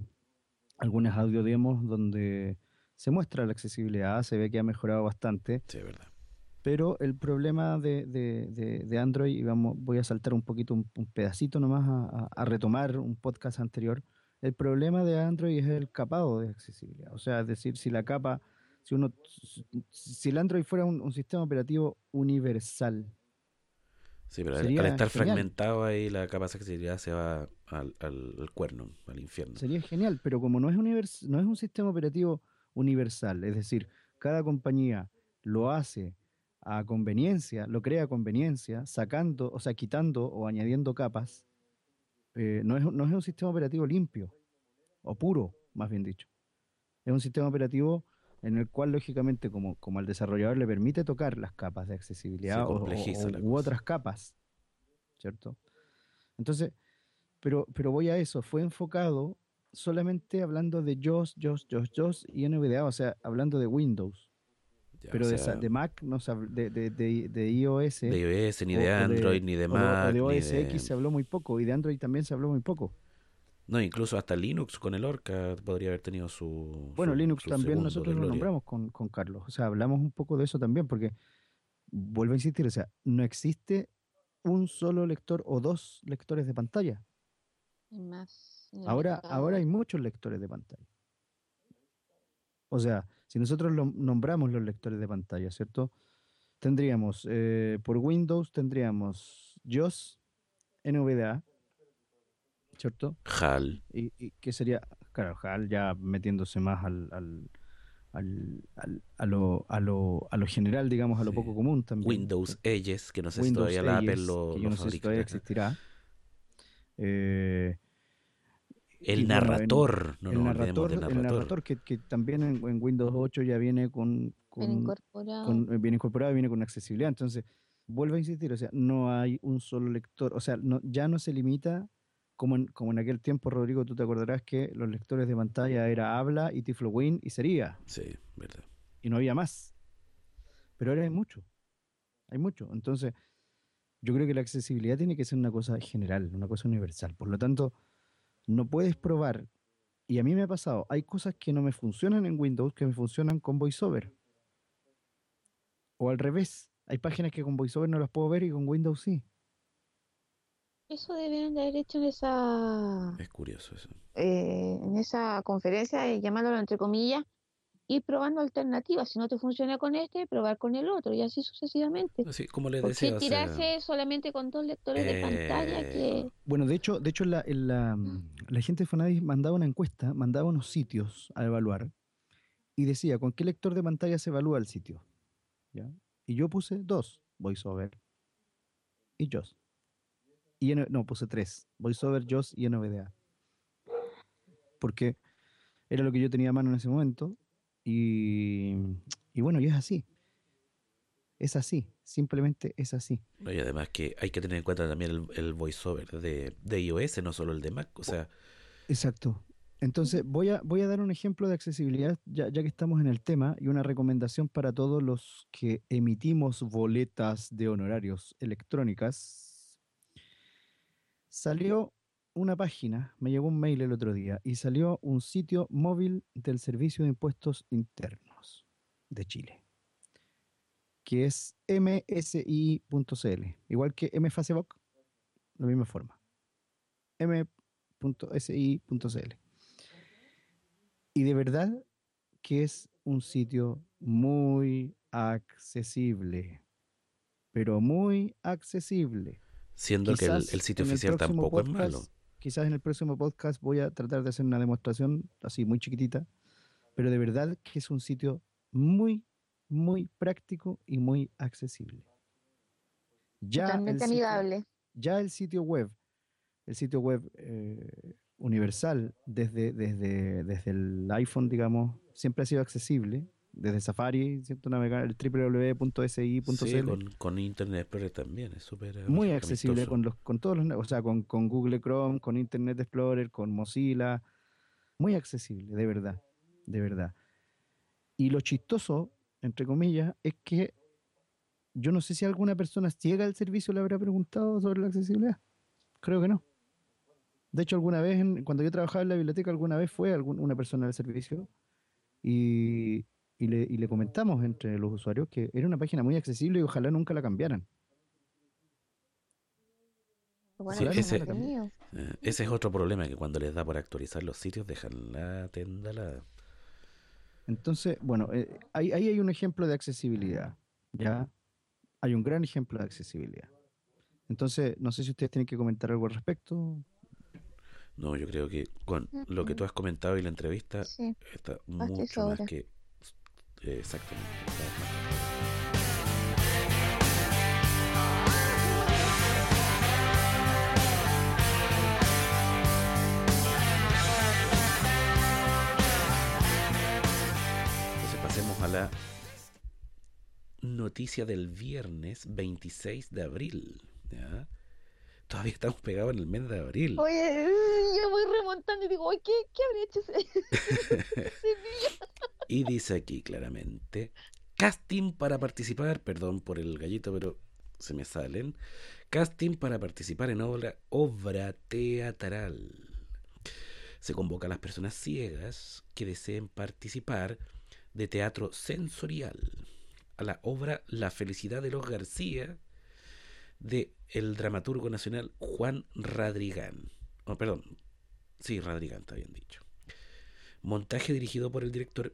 [SPEAKER 2] algunas audio demos donde se muestra la accesibilidad, se ve que ha mejorado bastante,
[SPEAKER 4] Sí, es verdad.
[SPEAKER 2] pero el problema de, de- de- de Android, y vamos, voy a saltar un poquito, un, un pedacito nomás a, a- a retomar un podcast anterior, el problema de Android es el capado de accesibilidad, o sea, es decir, si la capa, si uno, si el Android fuera un, un sistema operativo universal,
[SPEAKER 4] Sí, pero al- estar
[SPEAKER 2] genial.
[SPEAKER 4] fragmentado ahí la capa de accesibilidad se va al, al- al cuerno, al infierno.
[SPEAKER 2] Sería genial, pero como no es, univers- no es un sistema operativo universal, es decir, cada compañía lo hace a conveniencia, lo crea a conveniencia, sacando, o sea, quitando o añadiendo capas, eh, no, es, no es un sistema operativo limpio, o puro, más bien dicho. Es un sistema operativo en el cual, lógicamente, como, como al desarrollador le permite tocar las capas de accesibilidad o, o- u otras capas, ¿cierto? Entonces, pero, pero voy a eso, fue enfocado solamente hablando de JOS, JOS, JOS, JOS y NVDA, o sea, hablando de Windows,
[SPEAKER 4] Ya,
[SPEAKER 2] pero
[SPEAKER 4] o
[SPEAKER 2] de,
[SPEAKER 4] sea,
[SPEAKER 2] esa- de Mac, no de, de, de, de iOS,
[SPEAKER 4] de iOS, ni de Android, ni de Mac,
[SPEAKER 2] o de OS X se habló muy poco, y de Android también se habló muy poco.
[SPEAKER 4] No, incluso hasta Linux con el Orca podría haber tenido su.
[SPEAKER 2] Bueno,
[SPEAKER 4] su-
[SPEAKER 2] Linux
[SPEAKER 4] su
[SPEAKER 2] también nosotros lo nombramos con, con Carlos, o sea, hablamos un poco de eso también, porque vuelvo a insistir, o sea, no existe un solo lector o dos lectores de pantalla.
[SPEAKER 5] Hay más
[SPEAKER 2] Ahora, ahora hay muchos lectores de pantalla. O sea, si nosotros lo- nombramos los lectores de pantalla, ¿cierto? Tendríamos, eh, por Windows tendríamos JOS, NVDA, ¿cierto?
[SPEAKER 4] HAL.
[SPEAKER 2] Y, y que sería, claro, HAL ya metiéndose más al, al- al- al- a, lo, a, lo, a lo general, digamos, a lo
[SPEAKER 4] Sí.
[SPEAKER 2] poco común también.
[SPEAKER 4] Windows Edges, que no sé si todavía la Apple lo,
[SPEAKER 2] que
[SPEAKER 4] lo
[SPEAKER 2] yo no sé si todavía existirá. Eh,
[SPEAKER 4] El
[SPEAKER 2] bueno, en-
[SPEAKER 4] narrator, no
[SPEAKER 2] el,
[SPEAKER 4] olvidemos
[SPEAKER 2] narrator,
[SPEAKER 4] del
[SPEAKER 2] el
[SPEAKER 4] narrator.
[SPEAKER 2] que, que también en, en Windows 8 ya viene con,
[SPEAKER 5] Bien
[SPEAKER 2] con,
[SPEAKER 5] incorporado.
[SPEAKER 2] con- eh, viene incorporado y viene con accesibilidad. Entonces, vuelvo a insistir, o sea, no hay un solo lector, o sea, no, ya no se limita, como en, como en aquel tiempo, Rodrigo, tú te acordarás que los lectores de pantalla era habla y Tiflowin y sería,
[SPEAKER 4] Sí, verdad.
[SPEAKER 2] y no había más. Pero ahora hay mucho, hay mucho. Entonces, yo creo que la accesibilidad tiene que ser una cosa general, una cosa universal. Por lo tanto, no puedes probar, y a mí me ha pasado, hay cosas que no me funcionan en Windows que me funcionan con VoiceOver. O al revés, hay páginas que con VoiceOver no las puedo ver y con Windows sí.
[SPEAKER 5] Eso debieron de haber hecho en esa,
[SPEAKER 4] Es curioso eso.
[SPEAKER 5] eh, en esa conferencia, eh, llamándolo entre comillas, ir probando alternativas. Si no te funciona con este, probar con el otro y así sucesivamente.
[SPEAKER 4] Así como le
[SPEAKER 5] ¿Por qué
[SPEAKER 4] decía, o sea,
[SPEAKER 5] tirarse solamente con dos lectores de pantalla
[SPEAKER 4] eh,
[SPEAKER 5] que
[SPEAKER 2] Bueno, de hecho, de hecho la, en la, la gente de Fonadis mandaba una encuesta, mandaba unos sitios a evaluar y decía con qué lector de pantalla se evalúa el sitio. ¿ya? Y yo puse dos, VoiceOver y JOS. Y N- no, puse tres, VoiceOver, JOS y NVDA. Porque era lo que yo tenía a mano en ese momento y, y bueno, y es así. Es así, simplemente es así.
[SPEAKER 4] No, Y además que hay que tener en cuenta también el, el voiceover de, de iOS, no solo el de Mac. O sea,
[SPEAKER 2] Exacto. Entonces, voy a, voy a dar un ejemplo de accesibilidad, ya, ya que estamos en el tema, y una recomendación para todos los que emitimos boletas de honorarios electrónicas. Salió una página, me llegó un mail el otro día y salió un sitio móvil del Servicio de Impuestos Internos de Chile, que es msi.cl, igual que mfacebook, la misma forma. m.si.cl. Y de verdad que es un sitio muy accesible, pero muy accesible.
[SPEAKER 4] Siendo que el,
[SPEAKER 2] Quizás
[SPEAKER 4] el sitio
[SPEAKER 2] el
[SPEAKER 4] oficial
[SPEAKER 2] próximo
[SPEAKER 4] tampoco es
[SPEAKER 2] podcast-
[SPEAKER 4] malo.
[SPEAKER 2] Quizás en el próximo podcast voy a tratar de hacer una demostración así muy chiquitita, pero de verdad que es un sitio muy, muy práctico y muy accesible. Ya el
[SPEAKER 5] Totalmente
[SPEAKER 2] sitio-
[SPEAKER 5] amigable.
[SPEAKER 2] ya el sitio web, el sitio web eh, universal desde, desde, desde el iPhone, digamos, siempre ha sido accesible. Desde Safari, ¿cierto? Navegar el www.si.cl.
[SPEAKER 4] Sí, con, con Internet Explorer también, es súper eh,
[SPEAKER 2] muy
[SPEAKER 4] amistoso.
[SPEAKER 2] accesible con los con todos los o sea con, con Google Chrome con Internet Explorer con Mozilla muy accesible de verdad de verdad y lo chistoso entre comillas es que yo no sé si alguna persona ciega al servicio le habrá preguntado sobre la accesibilidad creo que no de hecho alguna vez cuando yo trabajaba en la biblioteca alguna vez fue algún- una persona del servicio y, y le, y le comentamos entre los usuarios que era una página muy accesible y ojalá nunca la cambiaran
[SPEAKER 5] Bueno,
[SPEAKER 4] Sí,
[SPEAKER 5] lo
[SPEAKER 4] ese-. Eh, ese es otro problema, que cuando les da por actualizar los sitios dejan la tenda la...
[SPEAKER 2] Entonces, bueno, eh, ahí, ahí hay un ejemplo de accesibilidad. Ya hay un gran ejemplo de accesibilidad. Entonces, no sé si ustedes tienen que comentar algo al respecto.
[SPEAKER 4] No, yo creo que con lo que tú has comentado y la entrevista
[SPEAKER 5] Sí.
[SPEAKER 4] está mucho más que... eh, exactamente. Entonces pasemos a la noticia del viernes 26 de abril. Todavía estamos pegados en el mes de abril.
[SPEAKER 5] Oye, yo voy remontando y digo, "Oye, ¿qué, qué habría hecho ese, ese niño?
[SPEAKER 4] Y dice aquí claramente, casting para participar, perdón por el gallito, pero se me salen, casting para participar en obra, teatral. Se convoca a las personas ciegas que deseen participar de teatro sensorial a la obra La felicidad de los García de el dramaturgo nacional Juan Radrigán. Oh, perdón, sí, Radrigán está bien dicho. Montaje dirigido por el director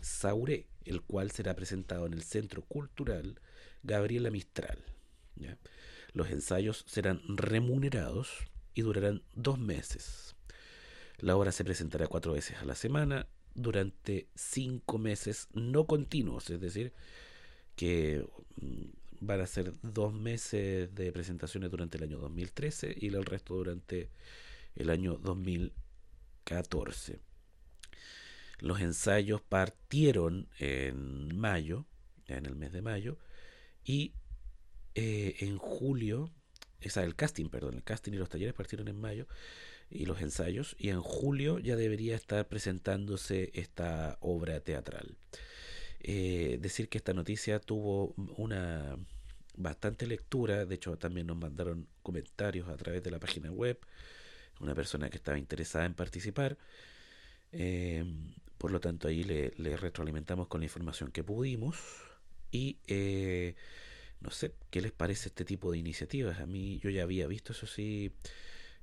[SPEAKER 4] Sauré, el cual será presentado en el Centro Cultural Gabriela Mistral. Los ensayos serán remunerados y durarán dos meses. La obra se presentará cuatro veces a la semana durante cinco meses no continuos, es decir, que mm, van a ser dos meses de presentaciones durante el año 2013 y el resto durante el año 2014. Los ensayos partieron en mayo, en el mes de mayo, y eh, en julio, el casting, perdón, el casting y los talleres partieron en mayo, y los ensayos, y en julio ya debería estar presentándose esta obra teatral. Eh, decir que esta noticia tuvo una bastante lectura, de hecho también nos mandaron comentarios a través de la página web, una persona que estaba interesada en participar. Eh, por lo tanto, ahí le, le retroalimentamos con la información que pudimos. Y eh, no sé, ¿qué les parece este tipo de iniciativas? A mí yo ya había visto eso sí.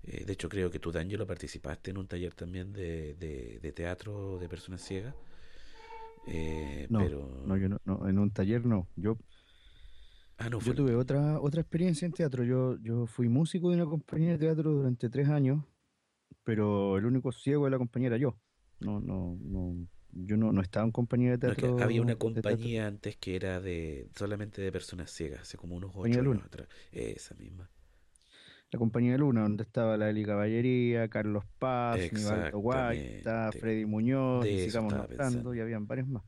[SPEAKER 4] eh, de hecho, creo que tú, D'Angelo, participaste en un taller también de, de, de teatro de personas ciegas. Eh,
[SPEAKER 2] No,
[SPEAKER 4] pero...
[SPEAKER 2] no, yo no, no, en un taller no. Yo,
[SPEAKER 4] Ah, no,
[SPEAKER 2] yo tuve otra, otra experiencia en teatro. Yo, yo fui músico de una compañía de teatro durante tres años, pero el único ciego de la compañía era yo. No, no, no, yo no, no estaba en compañía de
[SPEAKER 4] No,
[SPEAKER 2] teatro.
[SPEAKER 4] había una compañía antes que era de solamente de personas ciegas, hace como unos ocho años atrás. Esa misma.
[SPEAKER 2] La compañía de Luna, donde estaba la Eli Caballería, Carlos Paz, Nivaldo Guaita. Freddy Muñoz, y sigamos
[SPEAKER 4] pensando.
[SPEAKER 2] y habían varios más.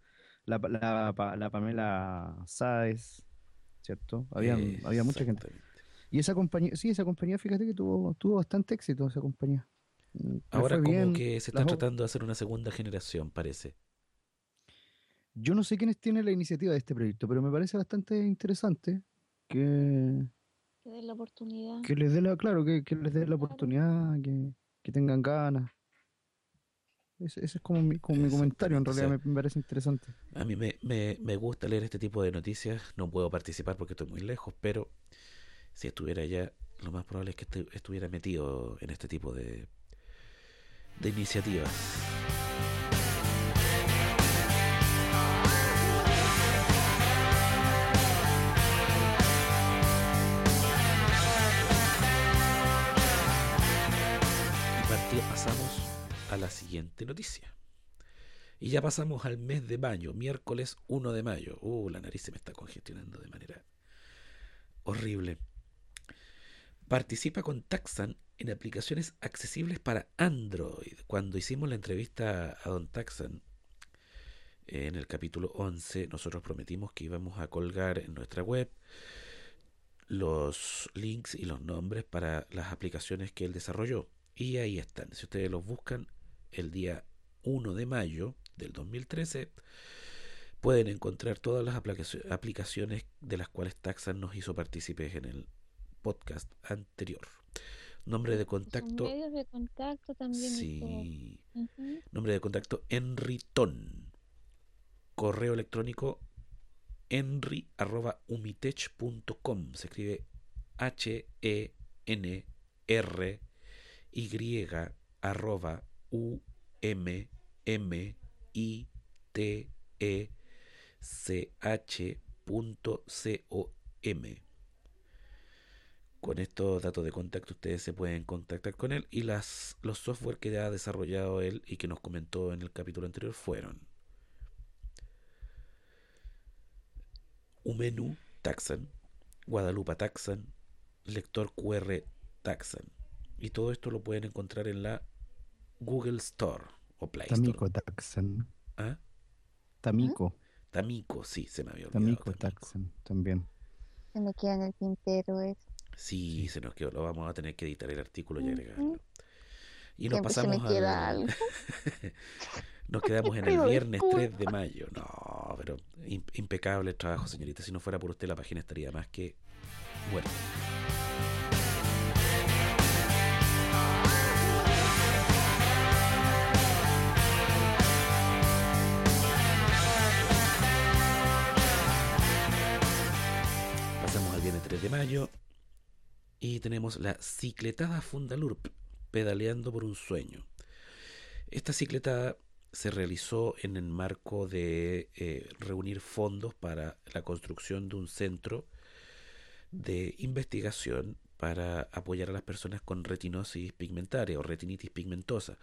[SPEAKER 2] La, la, la Pamela Sáez, ¿cierto? Habían, había mucha gente. Y esa compañía, sí, esa compañía, fíjate que tuvo, tuvo bastante éxito, esa compañía.
[SPEAKER 4] Ahora como
[SPEAKER 2] bien,
[SPEAKER 4] que se está
[SPEAKER 2] las ob-
[SPEAKER 4] tratando de hacer una segunda generación, parece.
[SPEAKER 2] Yo no sé quiénes tienen la iniciativa de este proyecto, pero me parece bastante interesante que,
[SPEAKER 5] Que den la oportunidad.
[SPEAKER 2] Que les dé la, claro, que, que les dé la oportunidad, que, que tengan ganas. Ese, ese es como mi, como mi comentario, en realidad me, me parece interesante.
[SPEAKER 4] A mí me, me, me gusta leer este tipo de noticias. No puedo participar porque estoy muy lejos, pero si estuviera allá, lo más probable es que estu- estuviera metido en este tipo de, de iniciativas. Y pasamos a la siguiente noticia. Y ya pasamos al mes de mayo, miércoles 1 de mayo. Uh, la nariz se me está congestionando de manera horrible. Participa con Taxan en aplicaciones accesibles para Android. Cuando hicimos la entrevista a Don Taxan eh, en el capítulo 11, nosotros prometimos que íbamos a colgar en nuestra web los links y los nombres para las aplicaciones que él desarrolló. Y ahí están. Si ustedes los buscan el día 1 de mayo del 2013, pueden encontrar todas las aplicacio- aplicaciones de las cuales Taxan nos hizo partícipes en el podcast anterior. Nombre de contacto.
[SPEAKER 5] medios de contacto también.
[SPEAKER 4] Sí. Nombre de contacto Enritón. Correo electrónico enri arroba umitech.com. Se escribe H E N R Y arroba U M M I T E C H punto C O M. Con estos datos de contacto ustedes se pueden contactar con él y las, los software que ha desarrollado él y que nos comentó en el capítulo anterior fueron Umenu Taxan, Guadalupe Taxan, Lector QR Taxan. Y todo esto lo pueden encontrar en la Google Store o Play
[SPEAKER 2] Tamico
[SPEAKER 4] Store.
[SPEAKER 2] Taxan.
[SPEAKER 4] ¿Ah?
[SPEAKER 2] Tamico.
[SPEAKER 4] Tamico, sí, se me había olvidado.
[SPEAKER 2] Tamico
[SPEAKER 4] Tamico.
[SPEAKER 2] Taxan también.
[SPEAKER 5] Se me queda en el tintero eso.
[SPEAKER 4] Sí, se nos quedó, lo vamos a tener que editar el artículo y agregarlo. Y nos
[SPEAKER 5] Siempre se me
[SPEAKER 4] pasamos
[SPEAKER 5] queda
[SPEAKER 4] al-
[SPEAKER 5] algo.
[SPEAKER 4] Nos quedamos en el viernes 3
[SPEAKER 5] disculpas.
[SPEAKER 4] de mayo. No, pero im- impecable el trabajo, señorita. Si no fuera por usted, la página estaría más que muerta. Pasamos al viernes 3 de mayo y tenemos la cicletada Fundalurp, pedaleando por un sueño. Esta cicletada se realizó en el marco de eh, reunir fondos para la construcción de un centro de investigación para apoyar a las personas con retinosis pigmentaria o retinitis pigmentosa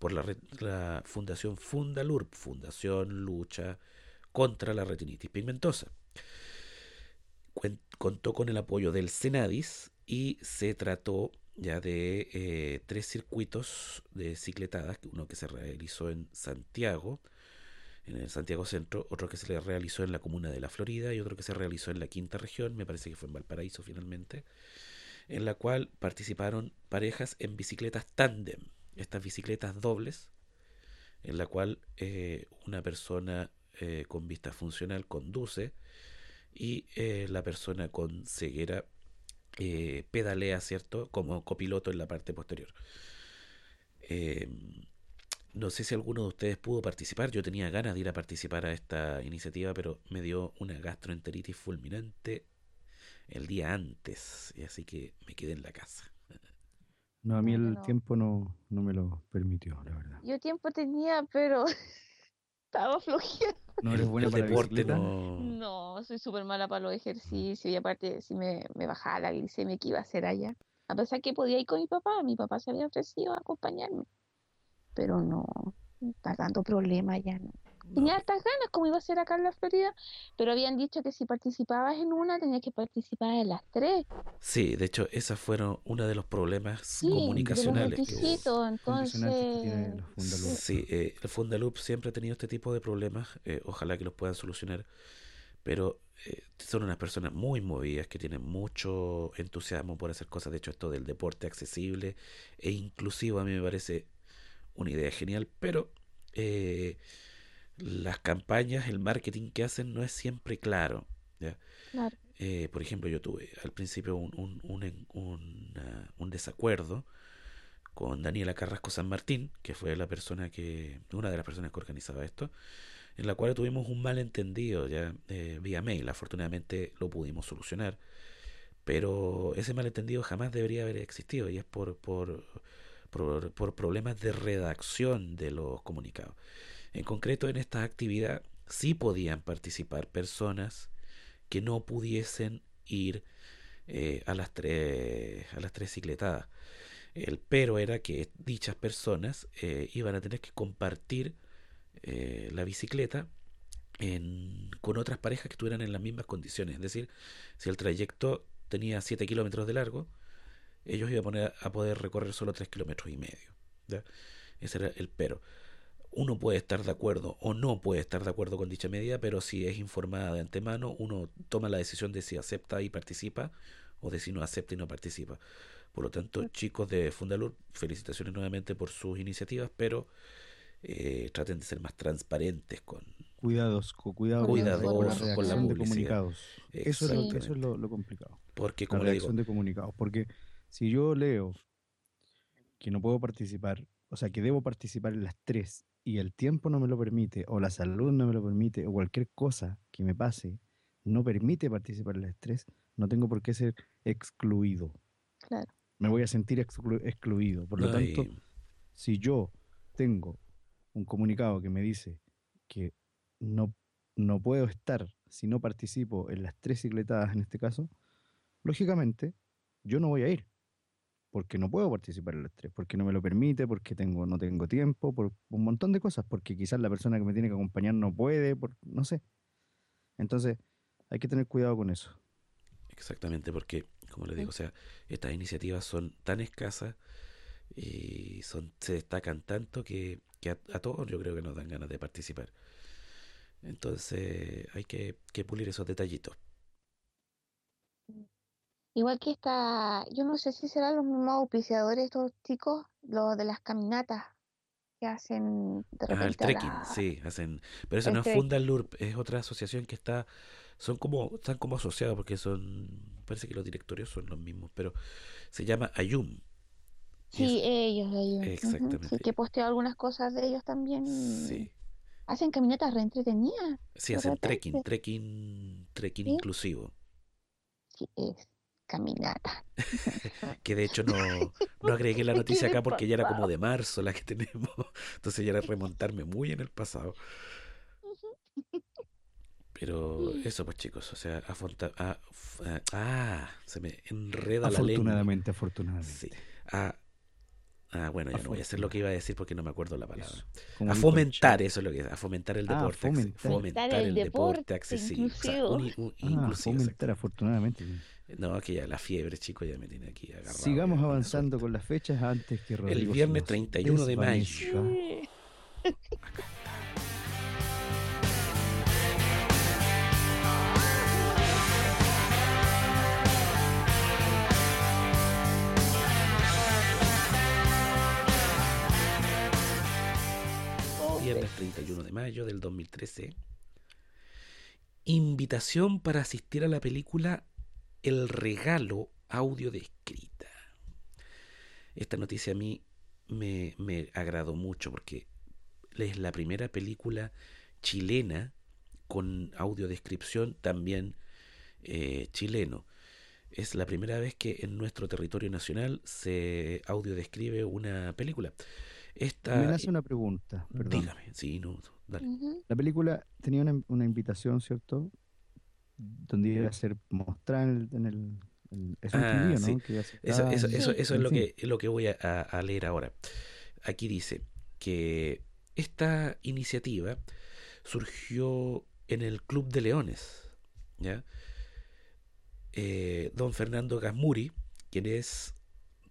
[SPEAKER 4] por la, Fundación Fundalurp, Fundación Lucha contra la Retinitis Pigmentosa. Contó con el apoyo del Senadis y se trató ya de eh, tres circuitos de cicletadas, uno que se realizó en Santiago, en el Santiago Centro, otro que se realizó en la comuna de La Florida y otro que se realizó en la quinta región, me parece que fue en Valparaíso finalmente, en la cual participaron parejas en bicicletas tándem, estas bicicletas dobles, en la cual eh, una persona eh, con vista funcional conduce y la persona con ceguera eh, pedalea, ¿cierto? Como copiloto en la parte posterior. Eh, no sé si alguno de ustedes pudo participar. Yo tenía ganas de ir a participar a esta iniciativa, pero me dio una gastroenteritis fulminante el día antes, y así que me quedé en la casa.
[SPEAKER 2] No, a mí el
[SPEAKER 5] no.
[SPEAKER 2] tiempo no, no me lo permitió, la verdad.
[SPEAKER 5] Yo tiempo tenía, pero estaba flojera.
[SPEAKER 2] No eres buena
[SPEAKER 4] el
[SPEAKER 2] para
[SPEAKER 4] deporte
[SPEAKER 2] bicicleta.
[SPEAKER 4] no...
[SPEAKER 5] No, soy súper mala para los ejercicios y aparte si me, me bajaba la glicemia, ¿qué iba a hacer allá? A pesar que podía ir con mi papá, mi papá se había ofrecido a acompañarme, pero no, está dando problemas ya, no. Tenía hartas ganas, como iba a ser acá en la Florida, pero habían dicho que si participabas en una, tenías que participar en las tres.
[SPEAKER 4] Sí, de hecho, esos fueron uno de los problemas
[SPEAKER 5] Sí, de los
[SPEAKER 4] comunicacionales que hubo.
[SPEAKER 2] que
[SPEAKER 5] entonces...
[SPEAKER 2] los.
[SPEAKER 4] Sí, eh, el Fundaloop siempre ha tenido este tipo de problemas, eh, ojalá que los puedan solucionar, pero eh, son unas personas muy movidas que tienen mucho entusiasmo por hacer cosas, de hecho esto del deporte accesible e inclusivo a mí me parece una idea genial, pero eh, las campañas, el marketing que hacen no es siempre claro. ¿ya?
[SPEAKER 5] Claro.
[SPEAKER 4] eh, por ejemplo, yo tuve al principio un, un, un, un, un desacuerdo con Daniela Carrasco San Martín, que fue la persona que, una de las personas que organizaba esto, en la cual tuvimos un malentendido ya eh, vía mail. Afortunadamente lo pudimos solucionar, pero ese malentendido jamás debería haber existido y es por, por, por, por problemas de redacción de los comunicados. En concreto, en esta actividad sí podían participar personas que no pudiesen ir eh, a las tres a las tres cicletadas. El pero era que dichas personas eh, iban a tener que compartir eh, la bicicleta en, con otras parejas que estuvieran en las mismas condiciones. Es decir, si el trayecto tenía 7 kilómetros de largo, ellos iban a, poner, a poder recorrer solo 3 kilómetros y medio. Ese era el pero. Uno puede estar de acuerdo o no puede estar de acuerdo con dicha medida, pero si es informada de antemano, uno toma la decisión de si acepta y participa o de si no acepta y no participa. Por lo tanto, chicos de Fundalur, felicitaciones nuevamente por sus iniciativas, pero eh, traten de ser más transparentes con
[SPEAKER 2] cuidados, con cuidado
[SPEAKER 4] cuidadosos
[SPEAKER 2] con la,
[SPEAKER 4] con la
[SPEAKER 2] de
[SPEAKER 4] publicidad.
[SPEAKER 2] comunicados. Eso es, lo, eso es lo, lo complicado.
[SPEAKER 4] Porque,
[SPEAKER 2] La
[SPEAKER 4] como le digo,
[SPEAKER 2] de comunicados. Porque si yo leo que no puedo participar, o sea, que debo participar en las tres y el tiempo no me lo permite, o la salud no me lo permite, o cualquier cosa que me pase no permite participar en las tres, no tengo por qué ser excluido.
[SPEAKER 5] Claro.
[SPEAKER 2] Me voy a sentir exclu- excluido. Por lo tanto, si yo tengo un comunicado que me dice que no, no puedo estar si no participo en las tres cicletadas en este caso, lógicamente yo no voy a ir. Porque no puedo participar en las tres, porque no me lo permite, porque tengo, no tengo tiempo, por un montón de cosas, porque quizás la persona que me tiene que acompañar no puede, por, no sé. Entonces, hay que tener cuidado con eso.
[SPEAKER 4] Exactamente, porque, como le digo, o sea, estas iniciativas son tan escasas y son, se destacan tanto que, que a, a todos yo creo que nos dan ganas de participar. Entonces hay que, que pulir esos detallitos.
[SPEAKER 5] Igual que esta, yo no sé si serán los mismos auspiciadores estos chicos, los de las caminatas que hacen de
[SPEAKER 4] Ah, el trekking,
[SPEAKER 5] la-
[SPEAKER 4] sí, hacen, pero eso
[SPEAKER 5] el
[SPEAKER 4] no es. Fundalurp, es otra asociación que está, son como, están como asociados porque son, parece que los directorios son los mismos, pero se llama Ayum.
[SPEAKER 5] Sí,
[SPEAKER 4] es-
[SPEAKER 5] ellos, ellos.
[SPEAKER 4] Exactamente.
[SPEAKER 5] Sí, que posteo algunas cosas de ellos también.
[SPEAKER 4] sí,
[SPEAKER 5] Hacen caminatas re entretenidas.
[SPEAKER 4] sí, hacen trekking, trekking, trekking
[SPEAKER 5] Sí.
[SPEAKER 4] inclusivo.
[SPEAKER 5] Sí, es caminata.
[SPEAKER 4] Que de hecho no, no agregué la noticia acá porque ya era como de marzo la que tenemos. Entonces ya era remontarme muy en el pasado. Pero eso pues chicos, o sea, afonta- ah, f- ah, ah, se me enreda la lengua.
[SPEAKER 2] Afortunadamente, afortunadamente.
[SPEAKER 4] Sí. Ah, ah, bueno, ya no voy a hacer lo que iba a decir porque no me acuerdo la palabra.
[SPEAKER 2] Eso,
[SPEAKER 4] A fomentar, eso es lo que es, a fomentar el
[SPEAKER 2] Ah,
[SPEAKER 4] deporte. acce-
[SPEAKER 2] fomentar.
[SPEAKER 4] el,
[SPEAKER 5] el
[SPEAKER 4] deporte
[SPEAKER 5] deporte
[SPEAKER 4] accesible. o sea,
[SPEAKER 5] inclusivo.
[SPEAKER 4] un- un-
[SPEAKER 2] Ah,
[SPEAKER 4] inclusivo,
[SPEAKER 2] fomentar, afortunadamente.
[SPEAKER 4] No, que ya la fiebre, chicos, ya me tiene aquí agarrado.
[SPEAKER 2] Sigamos avanzando con las fechas antes que Rodrigo se
[SPEAKER 4] viernes
[SPEAKER 2] nos
[SPEAKER 4] 31 de mayo. Viernes 31 de mayo del 2013. Invitación para asistir a la película El regalo audio descrita. Esta noticia a mí me, me agradó mucho porque es la primera película chilena con audiodescripción también eh, chileno. Es la primera vez que en nuestro territorio nacional se audiodescribe una película. Esta,
[SPEAKER 2] Me nace una pregunta, perdón.
[SPEAKER 4] Dígame, sí, no, dale.
[SPEAKER 2] La película tenía una, una invitación, ¿cierto? Donde iba a ser mostrada en el... En el en- eso
[SPEAKER 4] Ah, Eso, eso, eso, es lo que, lo que voy a leer ahora. Aquí dice que esta iniciativa surgió en el Club de Leones. ¿ya? Eh, don Fernando Gasmuri, quien es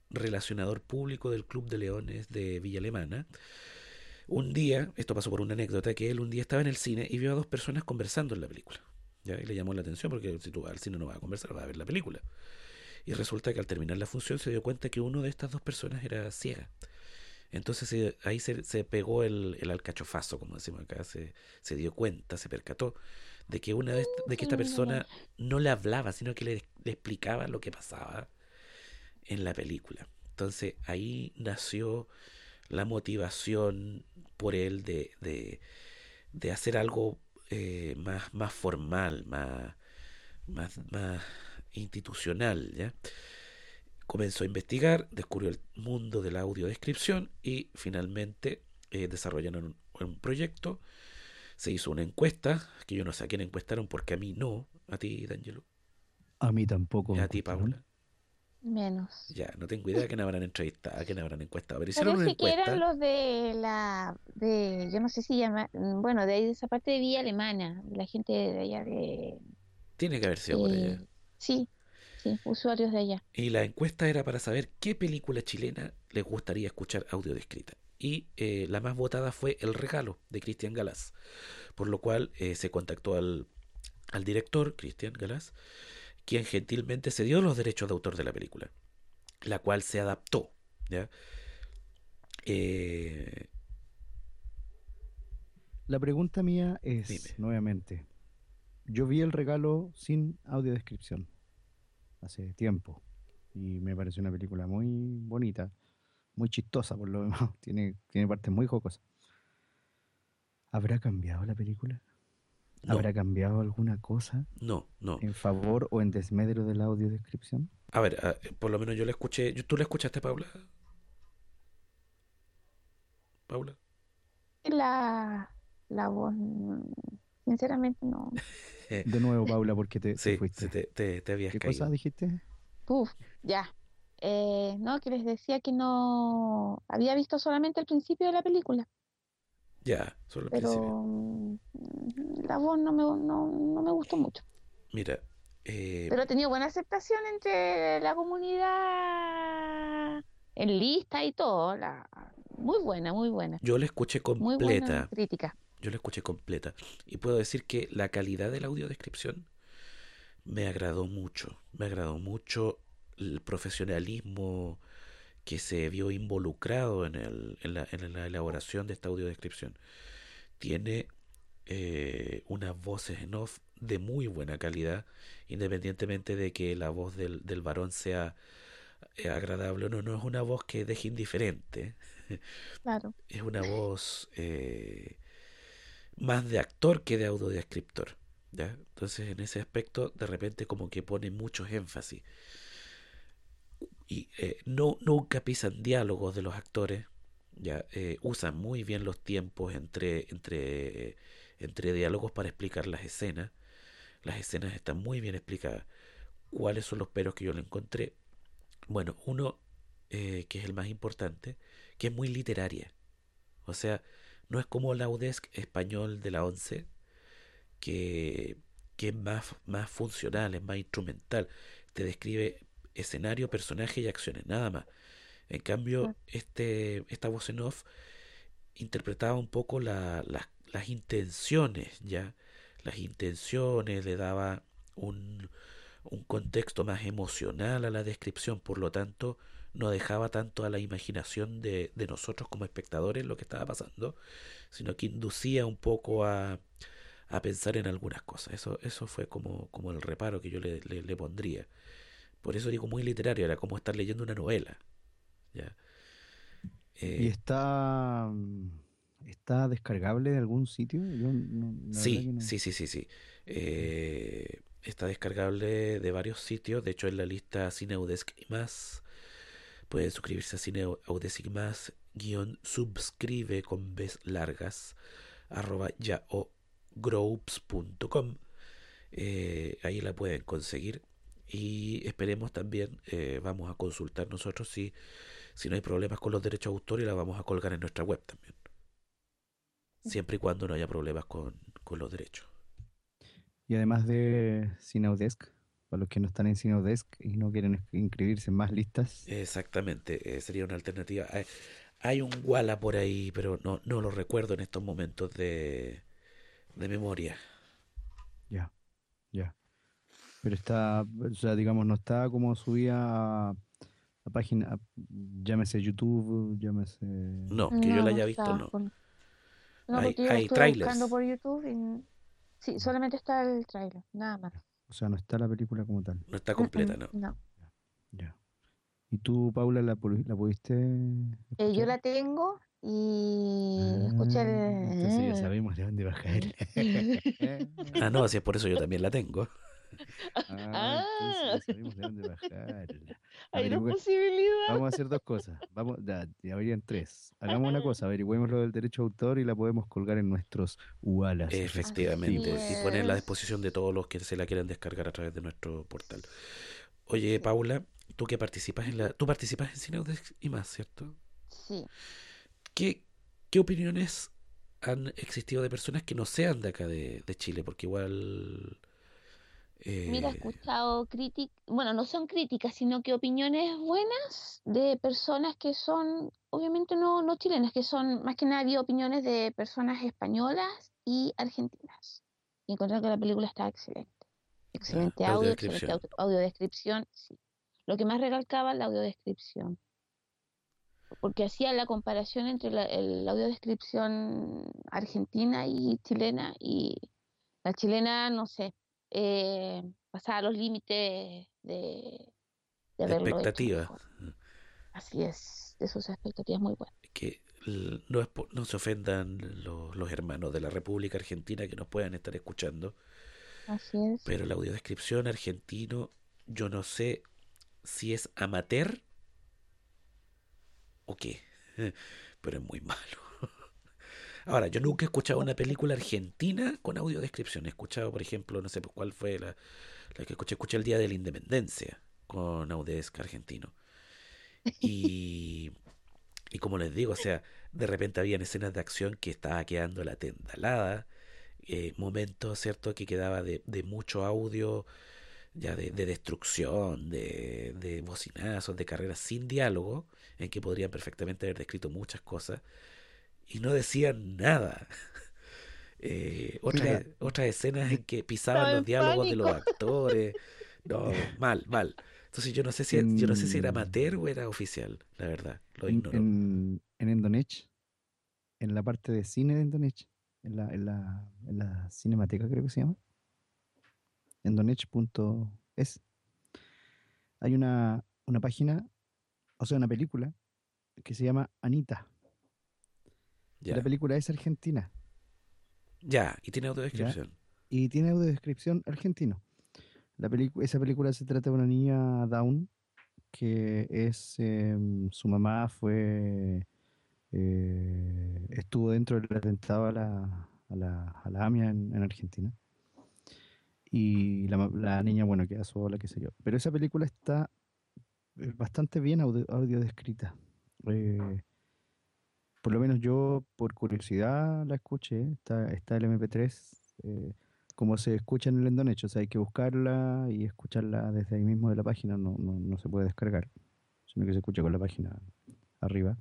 [SPEAKER 4] relacionador público del Club de Leones de Villa Alemana, un día, esto pasó por una anécdota, que él un día estaba en el cine y vio a dos personas conversando en la película. ¿Ya? Y le llamó la atención porque si tú vas al cine no vas a conversar, vas a ver la película. Y resulta que al terminar la función se dio cuenta que uno de estas dos personas era ciega. Entonces se- ahí se, se pegó el, el alcachofazo, como decimos acá, se, se dio cuenta, se percató de que una de que esta persona no le hablaba, sino que le, le explicaba lo que pasaba en la película. Entonces ahí nació la motivación por él de, de, de hacer algo eh, más, más formal, más, más, más institucional, ¿ya? Comenzó a investigar, descubrió el mundo de la audiodescripción y finalmente eh, desarrollaron un, un proyecto. Se hizo una encuesta, que yo no sé a quién encuestaron porque a mí no, a ti, D'Angelo,
[SPEAKER 2] A mí tampoco.
[SPEAKER 4] y a ti. Paula.
[SPEAKER 5] Menos.
[SPEAKER 4] Ya, no tengo idea de quién habrán entrevistado, a quién habrán encuestado, pero hicieron una
[SPEAKER 5] Parece que
[SPEAKER 4] encuesta.
[SPEAKER 5] eran los de la, de, yo no sé si llama, mm, bueno, de ahí de esa parte de Villa Alemana, de la gente de allá de,
[SPEAKER 4] Tiene que haber sido por allá.
[SPEAKER 5] eh, sí, sí, usuarios de allá.
[SPEAKER 4] Y la encuesta era para saber qué película chilena les gustaría escuchar audio descrita. Y eh, la más votada fue El Regalo de Cristian Galás. Por lo cual eh, se contactó al, al director, Cristian Galás, quien gentilmente cedió los derechos de autor de la película, la cual se adaptó. ¿ya? Eh,
[SPEAKER 2] La pregunta mía es,
[SPEAKER 4] Dime.
[SPEAKER 2] nuevamente, yo vi el regalo sin audiodescripción hace tiempo y me pareció una película muy bonita, muy chistosa por lo demás, tiene, tiene partes muy jocosas. ¿Habrá cambiado la película?
[SPEAKER 4] No,
[SPEAKER 2] ¿Habrá cambiado alguna cosa
[SPEAKER 4] no, no.
[SPEAKER 2] en favor o en desmedro de la audiodescripción?
[SPEAKER 4] A ver, ah, por lo menos yo la escuché. ¿Tú la escuchaste, Paula? Paula.
[SPEAKER 5] La, la voz, sinceramente no.
[SPEAKER 2] De nuevo, Paula, porque te, te fuiste.
[SPEAKER 4] sí, te, te, te habías
[SPEAKER 2] ¿Qué
[SPEAKER 4] caído.
[SPEAKER 2] cosa dijiste?
[SPEAKER 5] Uf, ya. Eh, no, que les decía que no había visto solamente el principio de la película,
[SPEAKER 4] Ya, solo al
[SPEAKER 5] pero
[SPEAKER 4] principio.
[SPEAKER 5] mm, la voz no me, no, no me gustó mucho.
[SPEAKER 4] Mira, eh,
[SPEAKER 5] Pero ha tenido buena aceptación entre la comunidad en lista y todo. La, muy buena, muy buena.
[SPEAKER 4] yo la escuché
[SPEAKER 5] Muy buena
[SPEAKER 4] completa.
[SPEAKER 5] crítica.
[SPEAKER 4] Yo la escuché completa. Y puedo decir que la calidad de la audiodescripción me agradó mucho. Me agradó mucho el profesionalismo que se vio involucrado en, el, en, la, en la elaboración de esta audiodescripción. Tiene eh, unas voces en off de muy buena calidad, independientemente de que la voz del, del varón sea eh, agradable o no. No es una voz que deje indiferente
[SPEAKER 5] Claro.
[SPEAKER 4] es una voz eh, más de actor que de audiodescriptor. ¿ya? Entonces, en ese aspecto, de repente, como que pone muchos énfasis. Y eh, no, nunca pisan diálogos de los actores. ¿ya? Eh, usan muy bien los tiempos entre, entre, entre diálogos para explicar las escenas. Las escenas están muy bien explicadas. ¿Cuáles son los peros que yo le encontré? Bueno, uno eh, que es el más importante, que es muy literaria. O sea, no es como la UDESC español de la 11, que, que es más, más funcional, es más instrumental. Te describe escenario, personaje y acciones, nada más. En cambio, este, esta voz en off interpretaba un poco la- la- las intenciones, ¿ya? Las intenciones, le daba un, un contexto más emocional a la descripción, por lo tanto, no dejaba tanto a la imaginación de, de nosotros como espectadores lo que estaba pasando, sino que inducía un poco a, a pensar en algunas cosas. Eso, eso fue como, como el reparo que yo le, le- le pondría. Por eso digo muy literario, era como estar leyendo una novela. ¿ya?
[SPEAKER 2] ¿Y
[SPEAKER 4] Eh,
[SPEAKER 2] está, mm, está descargable de algún sitio? Yo no-
[SPEAKER 4] Sí,
[SPEAKER 2] no-
[SPEAKER 4] sí, sí, sí, sí. Eh, está descargable de varios sitios. De hecho, en la lista Cineudesc y más. Pueden suscribirse a Cineudesc y más. Guión subscribe con Bs largas. Arroba yaogroups.com. Eh, ahí la pueden conseguir. Y esperemos también, eh, vamos a consultar nosotros si, si no hay problemas con los derechos de autor y la vamos a colgar en nuestra web también. Siempre y cuando no haya problemas con, con los derechos.
[SPEAKER 2] Y además de Cineodesk, para los que no están en Cineodesk y no quieren inscribirse en más listas,
[SPEAKER 4] Exactamente, eh, sería una alternativa. Hay, hay un Walla por ahí, pero no, no lo recuerdo en estos momentos de, de memoria.
[SPEAKER 2] ya, ya. Pero está, o sea, digamos, no está como subida a, la página, llámese YouTube, llámese...
[SPEAKER 4] No, que yo la haya visto, no.
[SPEAKER 5] con- No,
[SPEAKER 4] Hay-
[SPEAKER 5] porque yo
[SPEAKER 4] hay
[SPEAKER 5] estuve
[SPEAKER 4] trailers.
[SPEAKER 5] buscando por YouTube y... Sí, solamente está el trailer, nada más.
[SPEAKER 2] O sea, no está la película como tal.
[SPEAKER 4] No está completa, ¿no?
[SPEAKER 5] No.
[SPEAKER 2] Ya. ¿Y tú, Paula, la, la pudiste
[SPEAKER 5] Eh, yo la tengo y escuché
[SPEAKER 2] Ah,
[SPEAKER 5] el...
[SPEAKER 2] Entonces ya sabemos de dónde va a caer.
[SPEAKER 4] Ah, no, así es por eso yo también la tengo.
[SPEAKER 2] Ah, entonces ya sabemos de dónde caer.
[SPEAKER 5] Hay dos posibilidades.
[SPEAKER 2] Vamos a hacer dos cosas. Vamos, ya, ya habrían tres. Hagamos una cosa, averigüemos lo del derecho de autor y la podemos colgar en nuestros UALAS.
[SPEAKER 4] Efectivamente. Y poner a disposición de todos los que se la quieran descargar a través de nuestro portal. Oye, Paula, tú que participas en la. Tú participas en Cine Audex y más, ¿cierto?
[SPEAKER 5] Sí.
[SPEAKER 4] ¿Qué, qué opiniones han existido de personas que no sean de acá de, de Chile? Porque igual.
[SPEAKER 5] Mira, he
[SPEAKER 4] eh,
[SPEAKER 5] escuchado críticas, bueno, no son críticas, sino que opiniones buenas de personas que son, obviamente no, no chilenas, que son, más que nada, había opiniones de personas españolas y argentinas. Y encontré que la película está excelente. Excelente audio, excelente
[SPEAKER 4] audiodescripción.
[SPEAKER 5] audio- audiodescripción, sí. Lo que más recalcaba la audiodescripción. Porque hacía la comparación entre la, el- la audiodescripción argentina y chilena, y la chilena, no sé, eh, pasaba los límites de, de haberlo hecho
[SPEAKER 4] expectativa.
[SPEAKER 5] mejor. Así es, de sus expectativas muy buenas.
[SPEAKER 4] que no se ofendan los, los hermanos de la República Argentina que nos puedan estar escuchando,
[SPEAKER 5] Así es.
[SPEAKER 4] pero la audiodescripción argentino, yo no sé si es amateur o qué, pero es muy malo. Ahora, yo nunca he escuchado una película argentina con audiodescripción. He escuchado, por ejemplo, no sé pues, cuál fue la, la que escuché, escuché el Día de la Independencia con Audesc argentino. Y, y como les digo, o sea, de repente habían escenas de acción que estaba quedando la tendalada, eh, momentos, ¿cierto?, que quedaba de, mucho audio, ya de, de destrucción, de, de bocinazos, de carreras sin diálogo, en que podrían perfectamente haber descrito muchas cosas, y no decían nada. Eh, otras,
[SPEAKER 2] Mira.
[SPEAKER 4] otras escenas en que pisaban los diálogos de los actores. No, mal, mal. Entonces yo no sé si yo no sé si era amateur o era oficial, la verdad. Lo ignoro.
[SPEAKER 2] en, en Endonech, en la parte de cine de Endonech, en la, en la, en la cinemateca creo que se llama, endonech.es, hay una, una página, o sea, una película que se llama Anita.
[SPEAKER 4] Ya.
[SPEAKER 2] La película es argentina
[SPEAKER 4] Ya, y tiene audiodescripción.
[SPEAKER 2] y tiene audiodescripción argentino. La esa película se trata de una niña down que es em, su mamá fue eh, estuvo dentro del atentado a la, a la, a la AMIA en, en Argentina y la, niña bueno queda sola qué sé yo pero esa película está eh, bastante bien audio, audio descrita Eh, por lo menos yo por curiosidad la escuché está, está el MP3 eh, como se escucha en el Endonech, o sea, hay que buscarla y escucharla desde ahí mismo de la página, no, no, no se puede descargar, sino que se escucha con la página arriba.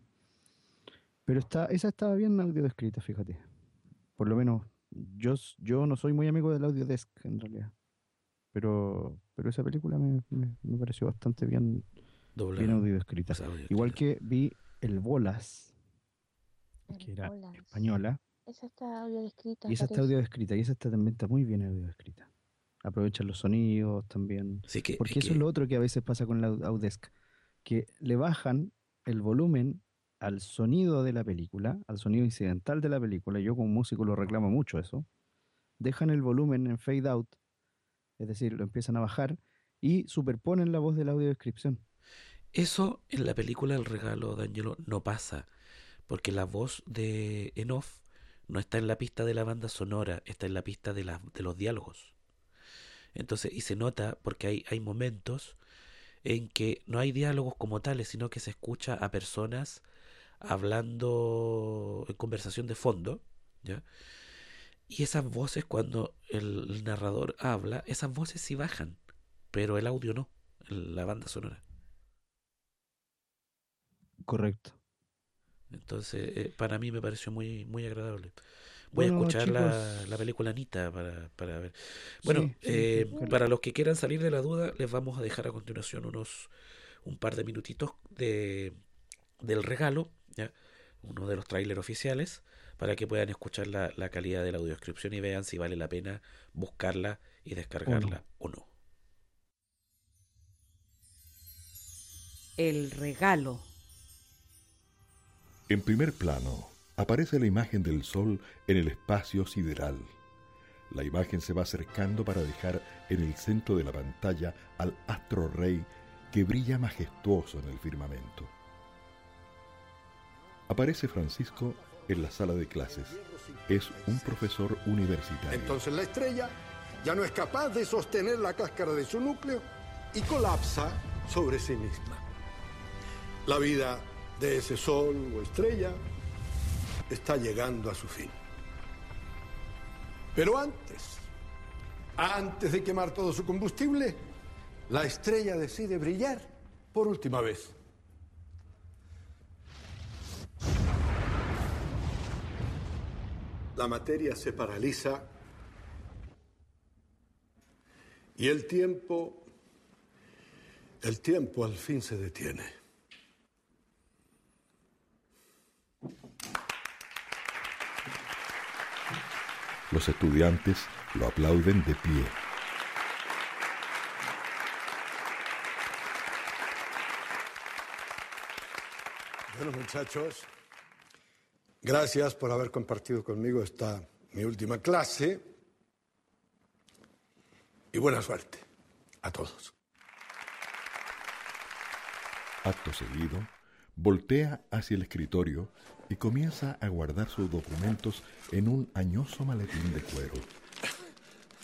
[SPEAKER 2] Pero está, esa estaba bien audio descrita, fíjate. Por lo menos yo, yo no soy muy amigo del Audiodesk en realidad. Pero, pero esa película me, me- me pareció bastante bien, bien audio descrita.
[SPEAKER 4] Audio
[SPEAKER 2] Igual que vi El Bolas, que era española,
[SPEAKER 5] Esa está audio descrita.
[SPEAKER 2] y esa está audio descrita, y esa está, también está muy bien audio descrita. Aprovechan los sonidos también.
[SPEAKER 4] Sí, que,
[SPEAKER 2] Porque
[SPEAKER 4] es
[SPEAKER 2] eso
[SPEAKER 4] que-
[SPEAKER 2] es lo otro que a veces pasa con la Au- Audesk, que le bajan el volumen al sonido de la película, al sonido incidental de la película, yo como músico lo reclamo mucho eso, dejan el volumen en fade out, es decir, lo empiezan a bajar y superponen la voz de la audiodescripción.
[SPEAKER 4] Eso en la película El regalo de Angelo no pasa, porque la voz de en off no está en la pista de la banda sonora, está en la pista de, de los diálogos. Entonces, y se nota porque hay, hay momentos en que no hay diálogos como tales, sino que se escucha a personas hablando en conversación de fondo, ¿ya? Y esas voces, cuando el, narrador habla, esas voces sí bajan, pero el audio no, la banda sonora.
[SPEAKER 2] Correcto.
[SPEAKER 4] Entonces, eh, para mí me pareció muy, muy agradable. Voy
[SPEAKER 2] Bueno,
[SPEAKER 4] a escuchar la,
[SPEAKER 2] chicos.
[SPEAKER 4] la película Anita para, para ver. Bueno,
[SPEAKER 2] Sí, sí,
[SPEAKER 4] eh, para los que quieran salir de la duda, les vamos a dejar a continuación unos, un par de minutitos de, del regalo, ¿ya? uno de los trailers oficiales, para que puedan escuchar la, la calidad de la audioscripción y vean si vale la pena buscarla y descargarla o no.
[SPEAKER 7] El regalo.
[SPEAKER 8] En primer plano aparece la imagen del Sol en el espacio sideral. La imagen se va acercando para dejar en el centro de la pantalla al astro rey que brilla majestuoso en el firmamento. Aparece Francisco en la sala de clases. Es un profesor universitario.
[SPEAKER 9] Entonces la estrella ya no es capaz de sostener la cáscara de su núcleo y colapsa sobre sí misma. La vida de ese sol o estrella está llegando a su fin. Pero antes, antes de quemar todo su combustible, la estrella decide brillar por última vez. La materia se paraliza y el tiempo, el tiempo al fin se detiene.
[SPEAKER 8] Los estudiantes lo aplauden de pie.
[SPEAKER 9] Bueno, muchachos, gracias por haber compartido conmigo esta mi última clase y buena suerte a todos.
[SPEAKER 8] Acto seguido, voltea hacia el escritorio y comienza a guardar sus documentos en un añoso maletín de cuero.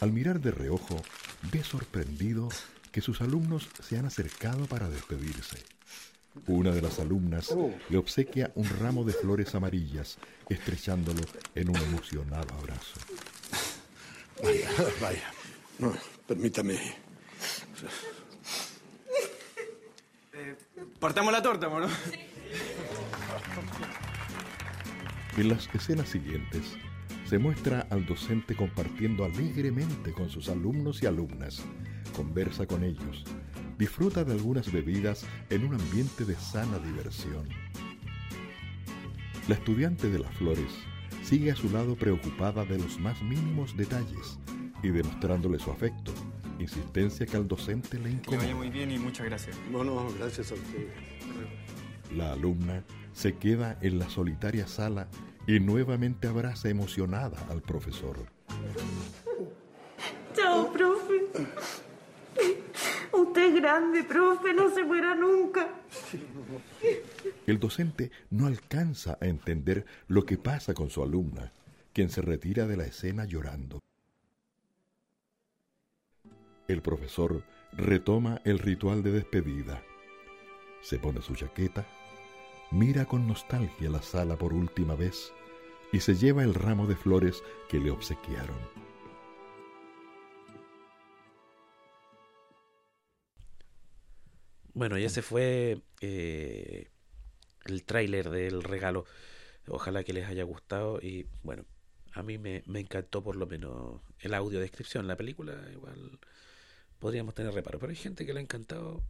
[SPEAKER 8] Al mirar de reojo, ve sorprendido que sus alumnos se han acercado para despedirse. Una de las alumnas le obsequia un ramo de flores amarillas, estrechándolo en un emocionado abrazo.
[SPEAKER 9] Vaya, vaya. No, permítame.
[SPEAKER 10] Partamos la torta, ¿no?
[SPEAKER 8] En las escenas siguientes, se muestra al docente compartiendo alegremente con sus alumnos y alumnas, conversa con ellos, disfruta de algunas bebidas en un ambiente de sana diversión. La estudiante de las flores sigue a su lado preocupada de los más mínimos detalles y demostrándole su afecto, insistencia que al docente le
[SPEAKER 10] Que
[SPEAKER 8] incomoda.
[SPEAKER 10] vaya muy bien y muchas gracias.
[SPEAKER 9] Bueno, gracias a usted.
[SPEAKER 8] La alumna se queda en la solitaria sala y nuevamente abraza emocionada al profesor.
[SPEAKER 11] Chao, profe. Usted es grande, profe, no se muera nunca.
[SPEAKER 8] El docente no alcanza a entender lo que pasa con su alumna, quien se retira de la escena llorando. El profesor retoma el ritual de despedida. Se pone su chaqueta, mira con nostalgia la sala por última vez y se lleva el ramo de flores que le obsequiaron.
[SPEAKER 4] Bueno, y ese fue eh, el tráiler del regalo. Ojalá que les haya gustado y bueno, a mí me, encantó por lo menos el audio descripción. La película igual podríamos tener reparo, pero hay gente que le ha encantado,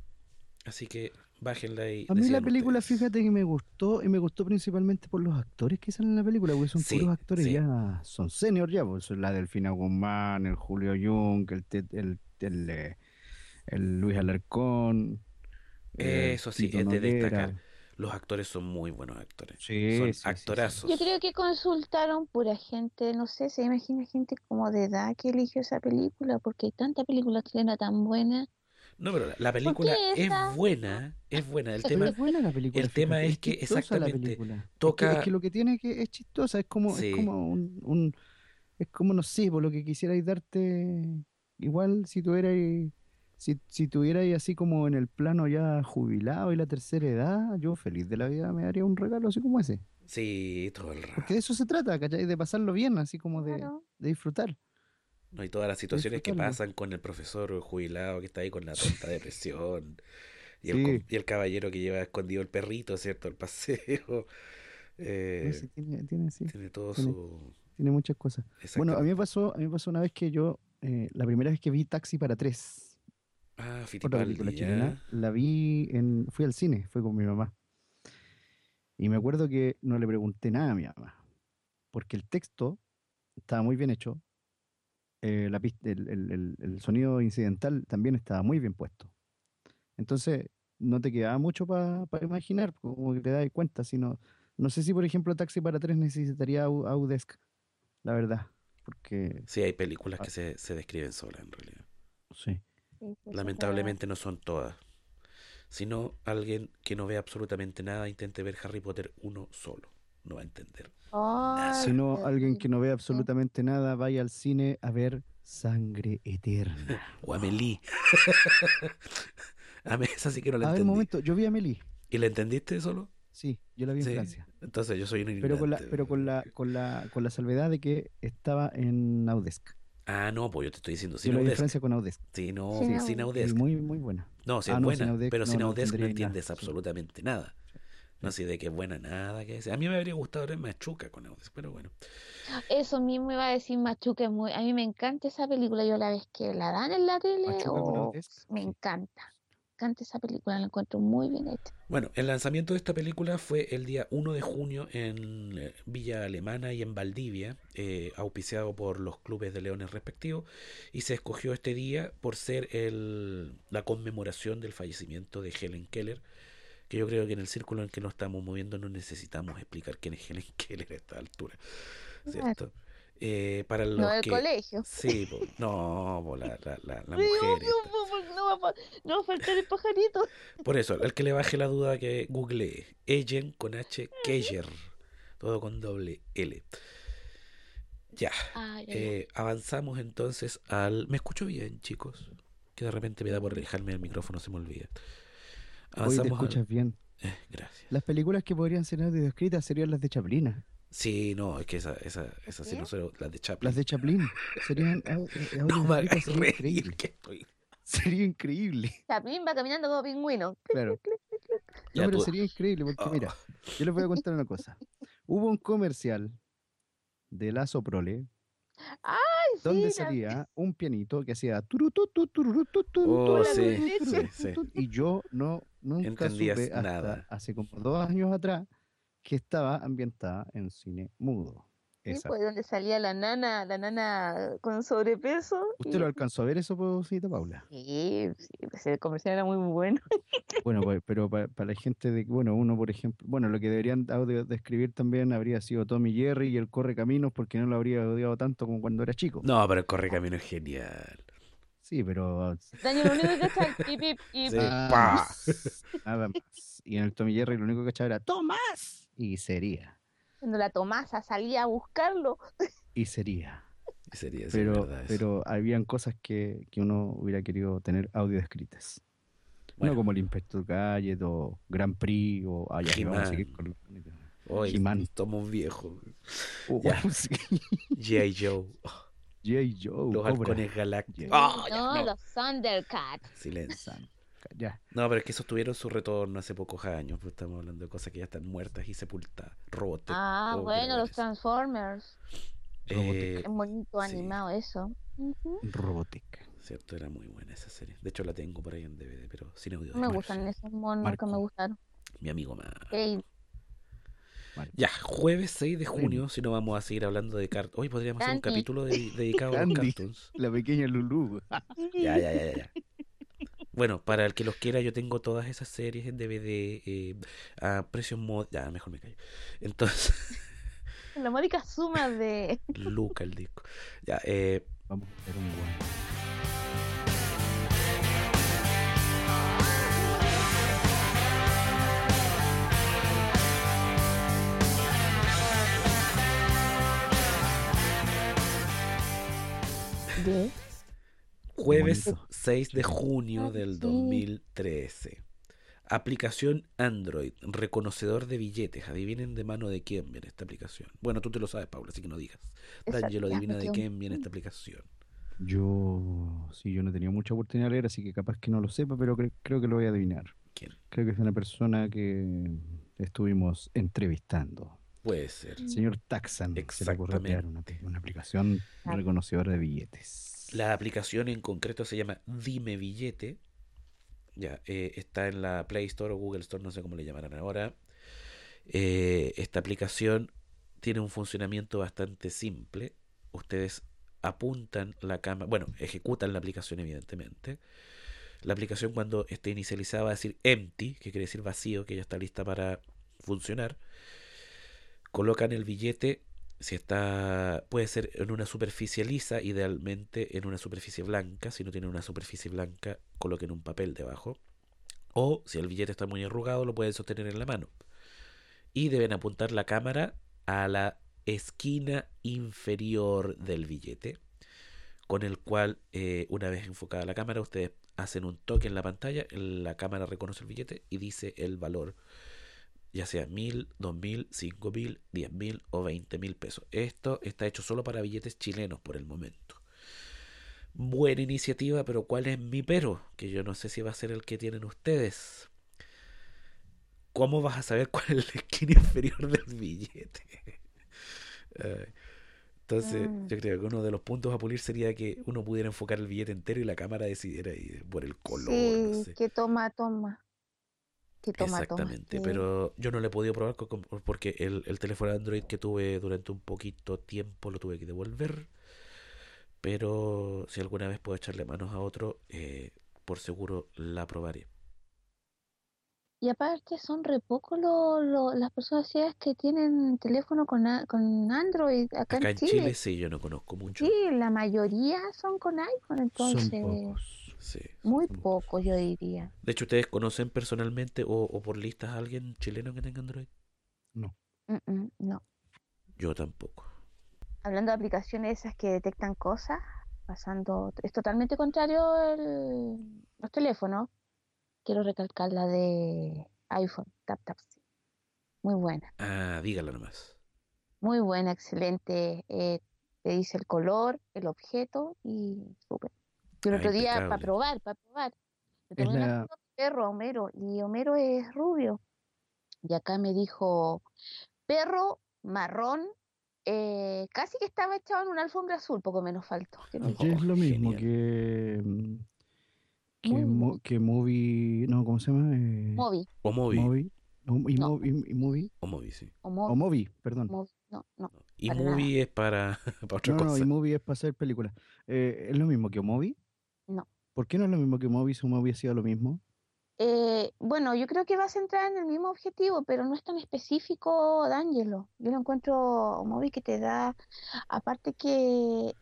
[SPEAKER 4] así que bájenla y
[SPEAKER 2] A mí la película,
[SPEAKER 4] ustedes.
[SPEAKER 2] fíjate que me gustó, y me gustó principalmente por los actores que salen en la película, porque son
[SPEAKER 4] Sí,
[SPEAKER 2] puros actores
[SPEAKER 4] sí.
[SPEAKER 2] ya, son senior ya, pues son la Delfina Guzmán, el Julio Jung, el, el, el, eh, el Luis Alarcón,
[SPEAKER 4] Eso sí,
[SPEAKER 2] Tito
[SPEAKER 4] es de
[SPEAKER 2] Noguera.
[SPEAKER 4] destacar. Los actores son muy buenos actores.
[SPEAKER 2] Sí,
[SPEAKER 4] son
[SPEAKER 2] sí, sí, sí.
[SPEAKER 4] actorazos.
[SPEAKER 5] Yo creo que consultaron pura gente, no sé, se imagina gente como de edad que eligió esa película, porque hay tanta película chilena tan buena.
[SPEAKER 4] No, pero la, la película es buena, es buena. El
[SPEAKER 2] Pero
[SPEAKER 4] tema,
[SPEAKER 2] es buena la película,
[SPEAKER 4] el tema es que
[SPEAKER 2] la
[SPEAKER 4] exactamente
[SPEAKER 2] película. Es que-
[SPEAKER 4] toca-
[SPEAKER 2] Es que, lo que tiene que es chistosa, es como,
[SPEAKER 4] Sí.
[SPEAKER 2] es como un, un- es como no sé, por lo que quisierais darte, igual si tuvierais, si, si tuvierais así como en el plano ya jubilado y la tercera edad, yo feliz de la vida me daría un regalo así como ese.
[SPEAKER 4] sí, todo el rato.
[SPEAKER 2] Porque de eso se trata, ¿cachai? De pasarlo bien, así como de,
[SPEAKER 5] Claro.
[SPEAKER 2] de disfrutar.
[SPEAKER 4] No, y todas las situaciones que pasan con el profesor jubilado que está ahí con la tonta depresión. Y, el,
[SPEAKER 2] Sí.
[SPEAKER 4] y el caballero que lleva escondido el perrito, ¿cierto? El paseo. Eh,
[SPEAKER 2] tiene, tiene, sí,
[SPEAKER 4] tiene todo
[SPEAKER 2] tiene-
[SPEAKER 4] su...
[SPEAKER 2] tiene muchas cosas. Bueno, a mí me pasó, a mí me pasó una vez que yo, eh, la primera vez que vi Taxi para tres.
[SPEAKER 4] Ah,
[SPEAKER 2] otra película chilena, la vi en, fui al cine, fue con mi mamá. Y me acuerdo que no le pregunté nada a mi mamá, porque el texto estaba muy bien hecho, eh, la pis- el, el- el- el sonido incidental también estaba muy bien puesto. Entonces, no te quedaba mucho para imaginar, como que te das cuenta, sino, no sé si, por ejemplo, Taxi para tres necesitaría Au- Audesk, la verdad, porque
[SPEAKER 4] Sí, hay películas que se, se describen solas en realidad.
[SPEAKER 2] sí.
[SPEAKER 4] Lamentablemente no son todas. Si no, alguien que no ve absolutamente nada intente ver Harry Potter uno solo. No va a entender.
[SPEAKER 5] verdad.
[SPEAKER 2] Si no, alguien que no ve absolutamente nada, vaya al cine a ver Sangre Eterna.
[SPEAKER 4] O Amelie. a mí esa sí que no la
[SPEAKER 2] A ver, un
[SPEAKER 4] entendí.
[SPEAKER 2] momento, yo vi a Amelie.
[SPEAKER 4] ¿Y la entendiste solo?
[SPEAKER 2] Sí, yo la vi en. Francia.
[SPEAKER 4] Entonces yo soy un
[SPEAKER 2] Pero con la,
[SPEAKER 4] ignorante.
[SPEAKER 2] pero con la, con la, con la salvedad de que estaba en Audesk.
[SPEAKER 4] Ah, no, pues yo te estoy diciendo
[SPEAKER 2] Yo
[SPEAKER 4] sin
[SPEAKER 2] la en
[SPEAKER 4] Audesc.
[SPEAKER 2] Francia con Audesk.
[SPEAKER 4] Sí, no,
[SPEAKER 5] Sin
[SPEAKER 4] sin
[SPEAKER 5] Audesc.
[SPEAKER 4] Audesc.
[SPEAKER 2] muy, muy buena.
[SPEAKER 4] No, sí
[SPEAKER 2] Ah,
[SPEAKER 4] es
[SPEAKER 2] no,
[SPEAKER 4] buena,
[SPEAKER 2] sin Audesc
[SPEAKER 4] pero
[SPEAKER 2] no,
[SPEAKER 4] sin Audesc no
[SPEAKER 2] nada,
[SPEAKER 4] entiendes
[SPEAKER 2] sí.
[SPEAKER 4] absolutamente nada. No sé de qué buena nada que es. A mí me habría gustado ver Machuca con Audesc, pero bueno.
[SPEAKER 5] Eso mismo iba a decir Machuca. es muy- A mí me encanta esa película. Yo la vez que la dan en la tele, oh, me encanta. Me encanta esa película, la encuentro muy bien hecha.
[SPEAKER 4] Bueno, el lanzamiento de esta película fue el día 1 de junio en eh, Villa Alemana y en Valdivia, eh, auspiciado por los clubes de leones respectivos, y se escogió este día por ser el, la conmemoración del fallecimiento de Helen Keller, que yo creo que en el círculo en que nos estamos moviendo no necesitamos explicar quién es Helen Keller a esta altura, ¿cierto? Eh, para los
[SPEAKER 5] No del
[SPEAKER 4] que...
[SPEAKER 5] colegio.
[SPEAKER 4] Sí, po, no, po, la, la, la, la mujer
[SPEAKER 5] obvio, no, va no va a faltar el pajarito.
[SPEAKER 4] Por eso, al que le baje la duda que googlee. Ellen con H. Keller. Todo con doble L. Ya.
[SPEAKER 5] Ay.
[SPEAKER 4] eh, avanzamos entonces al. ¿Me escucho bien, chicos? Que de repente me da por dejarme el micrófono, se me olvida.
[SPEAKER 2] Hoy te escuchas bien.
[SPEAKER 4] Eh, gracias.
[SPEAKER 2] Las películas que podrían ser audio escritas serían las de Chaplin.
[SPEAKER 4] Sí, no, es que esa, esa, esa sí no son las de Chaplin.
[SPEAKER 2] Las de Chaplin serían eh,
[SPEAKER 4] No me hagas
[SPEAKER 2] sería increíble.
[SPEAKER 4] que estoy.
[SPEAKER 2] Sería increíble.
[SPEAKER 5] Chaplin va caminando como pingüino.
[SPEAKER 2] Claro.
[SPEAKER 4] Ya
[SPEAKER 2] No, pero
[SPEAKER 4] tú-
[SPEAKER 2] sería increíble porque
[SPEAKER 4] Ah.
[SPEAKER 2] mira, yo les voy a contar una cosa. Hubo un comercial de la Soprole
[SPEAKER 5] Ay,
[SPEAKER 2] donde
[SPEAKER 5] sí, la-
[SPEAKER 2] salía un pianito que hacía
[SPEAKER 4] Oh, sí, sí, sí.
[SPEAKER 2] y yo no nunca
[SPEAKER 4] Entendías
[SPEAKER 2] supe hasta
[SPEAKER 4] nada.
[SPEAKER 2] hace como dos años atrás que estaba ambientada en cine mudo.
[SPEAKER 5] Sí,
[SPEAKER 2] Esa.
[SPEAKER 5] pues donde salía la nana, la nana con sobrepeso.
[SPEAKER 2] ¿Usted
[SPEAKER 5] y-
[SPEAKER 2] lo alcanzó a ver eso, Paula?
[SPEAKER 5] Sí, sí, pues el comercial era muy bueno.
[SPEAKER 2] Bueno, pues, pero para, para la gente de, bueno, uno por ejemplo, bueno, lo que deberían describir también habría sido Tommy Jerry y el Corre Caminos porque no lo habría odiado tanto como cuando era chico.
[SPEAKER 4] No, pero el correcamino es genial.
[SPEAKER 2] Sí, pero
[SPEAKER 5] Daniel, lo único que está el pip, pip, y
[SPEAKER 4] Sí.
[SPEAKER 2] nada más. Y en el Tommy Jerry lo único que echaba era Tomás y sería
[SPEAKER 5] cuando la Tomasa salía a buscarlo.
[SPEAKER 2] y sería.
[SPEAKER 4] Y sería, sí,
[SPEAKER 2] Pero,
[SPEAKER 4] verdad eso.
[SPEAKER 2] pero habían cosas que, que uno hubiera querido tener audio descritas.
[SPEAKER 4] Bueno.
[SPEAKER 2] No como el Inspector Gadget o Grand Prix o sí, vamos a seguir con los-
[SPEAKER 4] Hoy estamos viejos.
[SPEAKER 2] Oh,
[SPEAKER 4] Ya.
[SPEAKER 2] sí.
[SPEAKER 4] G.I. Joe. Oh,
[SPEAKER 2] J. Joe,
[SPEAKER 4] los halcones galácticos.
[SPEAKER 5] No,
[SPEAKER 4] no.
[SPEAKER 5] los Thundercats.
[SPEAKER 4] Silencio.
[SPEAKER 2] Ya.
[SPEAKER 4] No, pero es que esos tuvieron su retorno hace pocos años. Pues estamos hablando de cosas que ya están muertas y sepultadas. Robotech.
[SPEAKER 5] Ah,
[SPEAKER 4] oh,
[SPEAKER 5] bueno, los. Transformers.
[SPEAKER 4] Eh,
[SPEAKER 5] Es bonito
[SPEAKER 4] sí.
[SPEAKER 5] animado eso. Ujú.
[SPEAKER 2] Robotech.
[SPEAKER 4] Cierto, era muy buena esa serie. De hecho, la tengo por ahí en DVD, pero sin audio.
[SPEAKER 5] No me gustan esos monos, nunca me gustaron.
[SPEAKER 4] Mi amigo más. Ya, jueves 6 de junio, si no vamos a seguir hablando de cartoons. Hoy podríamos hacer un capítulo de- dedicado a los cartoons.
[SPEAKER 2] La pequeña Lulu.
[SPEAKER 4] Ya, ya, ya, ya, ya. Bueno, para el que los quiera, yo tengo todas esas series en DVD eh, a precios mod. Ya, mejor me callo. Entonces,
[SPEAKER 5] la módica suma de.
[SPEAKER 4] Luca el disco. Ya, eh,
[SPEAKER 2] Vamos a hacer un guan.
[SPEAKER 4] Jueves
[SPEAKER 2] bonito.
[SPEAKER 4] 6 de junio del
[SPEAKER 5] sí.
[SPEAKER 4] 2013. Aplicación Android, reconocedor de billetes. Adivinen de mano de quién viene esta aplicación. Bueno, tú te lo sabes, Paula, así que no digas. D'Angelo adivina de quién viene esta aplicación.
[SPEAKER 2] Yo, sí, yo no tenía mucha oportunidad de leer, así que capaz que no lo sepa, pero cre- creo que lo voy a adivinar.
[SPEAKER 4] ¿Quién?
[SPEAKER 2] Creo que es una persona que estuvimos entrevistando.
[SPEAKER 4] Puede ser.
[SPEAKER 2] El señor Taxan. se le ocurrió crear una,
[SPEAKER 4] Exactamente.
[SPEAKER 2] una aplicación reconocedora de billetes.
[SPEAKER 4] La aplicación en concreto se llama Dime Billete Ya, eh, está en la Play Store o Google Store, no sé cómo le llamarán ahora. Eh, esta aplicación tiene un funcionamiento bastante simple. Ustedes apuntan la cámara, bueno, ejecutan la aplicación evidentemente. La aplicación cuando esté inicializada va a decir empty, que quiere decir vacío, que ya está lista para funcionar. Colocan el billete, si está, puede ser en una superficie lisa, idealmente en una superficie blanca. Si no tiene una superficie blanca, coloquen un papel debajo. O si el billete está muy arrugado, lo pueden sostener en la mano. Y deben apuntar la cámara a la esquina inferior del billete, con el cual, eh, una vez enfocada la cámara, ustedes hacen un toque en la pantalla, la cámara reconoce el billete y dice el valor, ya sea mil, dos mil, cinco mil, diez mil o veinte mil pesos. Esto está hecho solo para billetes chilenos por el momento. Buena iniciativa, pero ¿cuál es mi pero? Que yo no sé si va a ser el que tienen ustedes. ¿Cómo vas a saber cuál es la esquina inferior del billete? Entonces,
[SPEAKER 5] Mm.
[SPEAKER 4] yo creo que uno de los puntos a pulir sería que uno pudiera enfocar el billete entero y la cámara decidiera ir por el color. no
[SPEAKER 5] Sí,
[SPEAKER 4] sé.
[SPEAKER 5] que toma, toma. Que toma.
[SPEAKER 4] Exactamente, pero yo no le he podido probar porque el, el teléfono Android que tuve durante un poquito tiempo lo tuve que devolver. Pero si alguna vez puedo echarle manos a otro, eh, por seguro la probaré.
[SPEAKER 5] Y aparte son re poco lo- lo- las personas ciegas que tienen teléfono con, a- con Android acá,
[SPEAKER 4] Acá
[SPEAKER 5] en
[SPEAKER 4] en
[SPEAKER 5] Chile.
[SPEAKER 4] Chile sí, yo no conozco mucho.
[SPEAKER 5] Sí, la mayoría son con iPhone, entonces
[SPEAKER 2] Son pocos.
[SPEAKER 4] Sí.
[SPEAKER 5] muy poco yo diría.
[SPEAKER 4] De hecho, ¿ustedes conocen personalmente o, o por listas a alguien chileno que tenga Android?
[SPEAKER 5] Mm, mm, no.
[SPEAKER 4] Yo tampoco.
[SPEAKER 5] Hablando de aplicaciones esas que detectan cosas, pasando, es totalmente contrario el, los teléfonos. Quiero recalcar la de iPhone, Tap Tap. sí. Muy buena,
[SPEAKER 4] Ah, dígala nomás.
[SPEAKER 5] muy buena, excelente. Eh, te dice el color, el objeto y súper. El
[SPEAKER 4] Ah,
[SPEAKER 5] otro día, para probar, para probar, le
[SPEAKER 2] Es
[SPEAKER 5] tomé una
[SPEAKER 2] la-
[SPEAKER 5] perro, a Homero, y Homero es rubio. Y acá me dijo, perro marrón, eh, casi que estaba echado en una alfombra azul, poco menos faltó. que me.
[SPEAKER 2] Que es lo mismo que. mm, Que, mo- que movie. No, ¿cómo se llama? Eh,
[SPEAKER 5] Movi,
[SPEAKER 4] O Movi.
[SPEAKER 2] Movi. No, y,
[SPEAKER 5] No.
[SPEAKER 2] Movi- y Movie.
[SPEAKER 4] O Movi, sí.
[SPEAKER 5] o
[SPEAKER 2] O
[SPEAKER 5] Movi,
[SPEAKER 2] Movi, perdón.
[SPEAKER 5] No, no.
[SPEAKER 4] Y Movie es para, para otra
[SPEAKER 2] No, no,
[SPEAKER 4] cosa.
[SPEAKER 2] y Movie es para hacer películas. Eh, ¿Es lo mismo que Movi?
[SPEAKER 5] No.
[SPEAKER 2] ¿Por qué no es lo mismo que Movi si Movi ha sido lo mismo?
[SPEAKER 5] Eh, bueno, yo creo que va a centrar en el mismo objetivo, pero no es tan específico, D'Angelo. Yo lo encuentro móvil que te da, aparte que,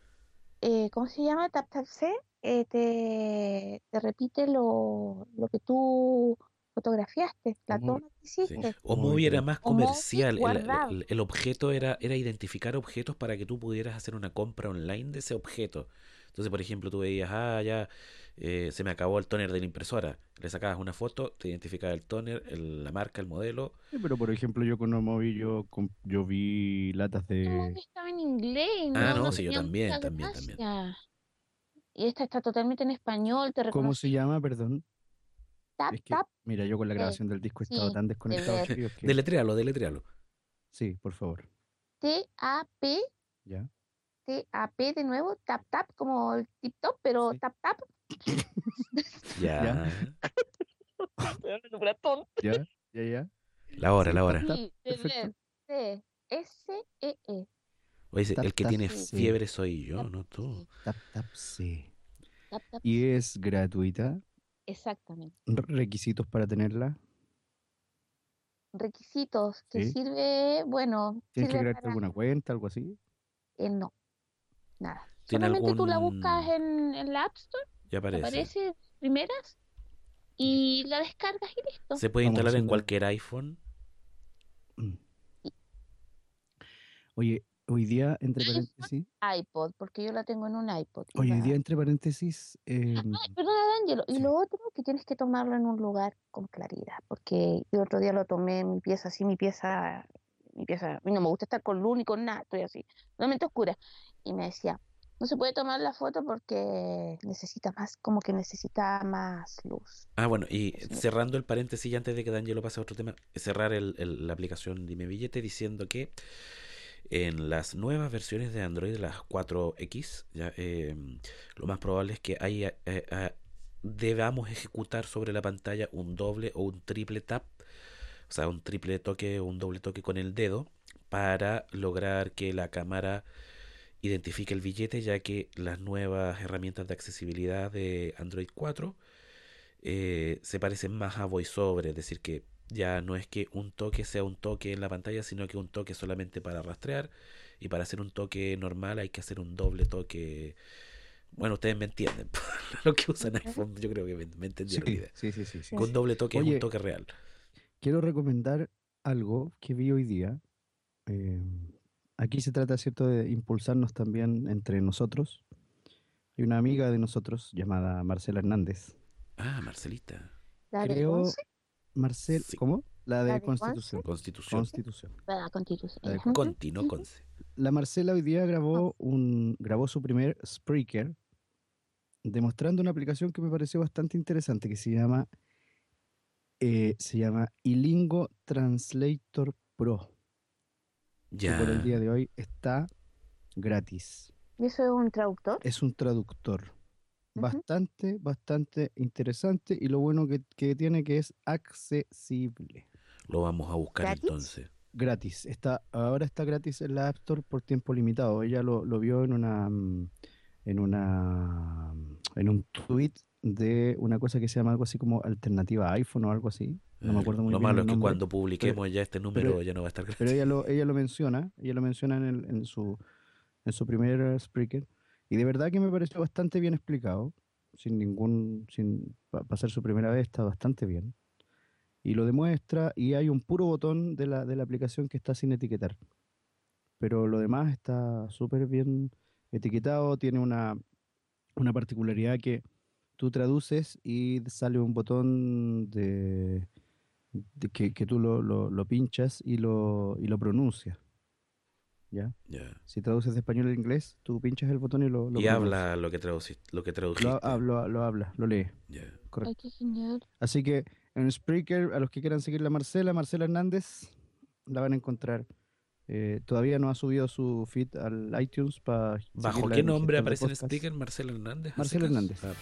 [SPEAKER 5] eh, ¿cómo se llama? Tap Tap C, eh, te, te repite lo, lo que tú fotografiaste, la toma que
[SPEAKER 4] Sí.
[SPEAKER 5] hiciste.
[SPEAKER 4] O
[SPEAKER 2] Muy
[SPEAKER 4] Movi era más
[SPEAKER 5] O
[SPEAKER 4] comercial. El- el objeto era, era identificar objetos para que tú pudieras hacer una compra online de ese objeto. Entonces, por ejemplo, tú veías, ah, ya eh, se me acabó el tóner de la impresora. Le sacabas una foto, te identificaba el tóner, el- la marca, el modelo.
[SPEAKER 2] Sí, pero por ejemplo, yo con Movi yo, yo vi latas de.
[SPEAKER 5] móvil estaba en inglés
[SPEAKER 4] Ah,
[SPEAKER 5] no,
[SPEAKER 4] no, sí, yo también, también, también.
[SPEAKER 5] Y esta está totalmente en español, te
[SPEAKER 2] ¿Cómo se llama? Perdón.
[SPEAKER 5] Tap
[SPEAKER 2] Es que,
[SPEAKER 5] Tap
[SPEAKER 2] mira, yo con la
[SPEAKER 5] Sí,
[SPEAKER 2] grabación del disco he estado
[SPEAKER 5] sí,
[SPEAKER 2] tan
[SPEAKER 5] de
[SPEAKER 2] desconectado, que-
[SPEAKER 4] Deletréalo, deletréalo.
[SPEAKER 2] Sí, por favor.
[SPEAKER 5] T-A-P
[SPEAKER 2] Ya.
[SPEAKER 5] T-A-P de nuevo, tap tap, como el tip top, pero
[SPEAKER 2] Sí.
[SPEAKER 5] tap tap.
[SPEAKER 4] Ya.
[SPEAKER 2] Ya, ya, ya.
[SPEAKER 4] La hora, la hora.
[SPEAKER 5] Sí,
[SPEAKER 2] perfecto.
[SPEAKER 5] ver. C-S-E-E.
[SPEAKER 4] Oye, el que
[SPEAKER 2] tap,
[SPEAKER 4] tiene
[SPEAKER 2] sí.
[SPEAKER 4] fiebre soy yo,
[SPEAKER 5] Tap,
[SPEAKER 4] no tú.
[SPEAKER 2] Tap, tap, sí.
[SPEAKER 5] tap, tap,
[SPEAKER 2] Y es gratuita.
[SPEAKER 5] Exactamente.
[SPEAKER 2] Requisitos para tenerla.
[SPEAKER 5] Requisitos que
[SPEAKER 2] Sí.
[SPEAKER 5] sirve, bueno,
[SPEAKER 2] ¿Tienes que crearte
[SPEAKER 5] para,
[SPEAKER 2] alguna cuenta, algo así?
[SPEAKER 5] eh, no, nada.
[SPEAKER 4] ¿Tiene
[SPEAKER 5] Solamente tú la buscas en, en la App Store,
[SPEAKER 4] Ya aparece.
[SPEAKER 5] aparece primeras y la descargas y listo.
[SPEAKER 4] Se puede instalar en cualquier iPhone.
[SPEAKER 2] Mm. Oye, hoy día, entre paréntesis,
[SPEAKER 5] iPod, porque yo la tengo en un iPod.
[SPEAKER 2] hoy día, entre paréntesis, eh,
[SPEAKER 5] Ay, perdona, D'Angelo. Y
[SPEAKER 2] Sí.
[SPEAKER 5] lo otro, que tienes que tomarlo en un lugar con claridad, porque yo otro día lo tomé en mi pieza, así, mi pieza, mi pieza, a mí no me gusta estar con luz ni con nada, estoy así, totalmente oscura. Y me decía, no se puede tomar la foto porque necesita más, como que necesita más luz.
[SPEAKER 4] Ah, bueno, y
[SPEAKER 5] Sí.
[SPEAKER 4] cerrando el paréntesis antes de que Daniel pase a otro tema, cerrar el- el- la aplicación Dime Billete diciendo que en las nuevas versiones de Android, las 4X, ya, eh, lo más probable es que haya, eh, ah, debamos ejecutar sobre la pantalla un doble o un triple tap, o sea, un triple toque o un doble toque con el dedo para lograr que la cámara identifique el billete, ya que las nuevas herramientas de accesibilidad de Android 4 eh, se parecen más a VoiceOver, es decir, que ya no es que un toque sea un toque en la pantalla, sino que un toque solamente para rastrear y para hacer un toque normal hay que hacer un doble toque. Bueno, ustedes me entienden. Lo que usan iPhone, yo creo que me, entendieron
[SPEAKER 2] Sí,
[SPEAKER 4] la idea.
[SPEAKER 2] sí, sí.
[SPEAKER 4] Con doble toque es un toque real.
[SPEAKER 2] Quiero recomendar algo que vi hoy día. Eh, aquí se trata, ¿cierto?, de impulsarnos también entre nosotros. Hay una amiga de nosotros llamada Marcela Hernández.
[SPEAKER 4] Ah, Marcelita.
[SPEAKER 5] ¿La de
[SPEAKER 2] Creo,
[SPEAKER 5] Conce?
[SPEAKER 2] Marcel,
[SPEAKER 4] Sí.
[SPEAKER 2] ¿cómo? La de
[SPEAKER 5] ¿La de?
[SPEAKER 2] Constitución.
[SPEAKER 4] Constitución.
[SPEAKER 2] Constitución.
[SPEAKER 5] La Constitución.
[SPEAKER 2] La de
[SPEAKER 5] Ujú.
[SPEAKER 4] Conti, no
[SPEAKER 5] Ujú.
[SPEAKER 4] Conce.
[SPEAKER 2] La Marcela hoy día grabó un grabó su primer Spreaker demostrando una aplicación que me pareció bastante interesante que se llama eh, se llama Ilingo Translator Pro. que por el
[SPEAKER 4] Ya.
[SPEAKER 2] día de hoy está gratis.
[SPEAKER 5] ¿Y eso es un traductor?
[SPEAKER 2] Es un traductor bastante, bastante interesante y lo bueno que, que tiene que es accesible.
[SPEAKER 4] Lo vamos a buscar
[SPEAKER 5] ¿Gratis?
[SPEAKER 4] entonces.
[SPEAKER 2] Gratis. Está, ahora está gratis en la App Store por tiempo limitado. Ella lo, lo vio en una mm, en una mm, en un tweet de una cosa que se llama algo así como alternativa a iPhone o algo así. No me
[SPEAKER 4] Eh,
[SPEAKER 2] acuerdo muy
[SPEAKER 4] Lo
[SPEAKER 2] bien
[SPEAKER 4] malo
[SPEAKER 2] el
[SPEAKER 4] es que cuando publiquemos ya este número ya no va a estar gratis.
[SPEAKER 2] Pero ella lo, ella lo menciona, ella lo menciona en, el- en su en su primer Spreaker y de verdad que me pareció bastante bien explicado, sin ningún sin pa- pasar su primera vez está bastante bien. Y lo demuestra y hay un puro botón de la, de la aplicación que está sin etiquetar. Pero lo demás está súper bien etiquetado, tiene una, una particularidad que tú traduces y sale un botón de, de que, que tú lo, lo- lo pinchas y lo, y lo pronuncias. ¿Ya?
[SPEAKER 4] Ya.
[SPEAKER 2] Si traduces de español a inglés, tú pinchas el botón y lo, lo
[SPEAKER 4] Y
[SPEAKER 2] pronuncias.
[SPEAKER 4] habla lo que, traduciste, lo que tradujiste.
[SPEAKER 2] Lo, ah, lo- lo habla, lo lee.
[SPEAKER 4] Ya.
[SPEAKER 2] Correcto.
[SPEAKER 5] Ay, qué genial.
[SPEAKER 2] Así que en Spreaker, a los que quieran seguir la Marcela, Marcela Hernández, la van a encontrar. Eh, todavía no ha subido su feed al iTunes para.
[SPEAKER 4] ¿Bajo qué nombre aparece en el speaker? ¿Marcelo Hernández? ¿hace
[SPEAKER 2] Marcelo? Hernández.
[SPEAKER 4] Ah.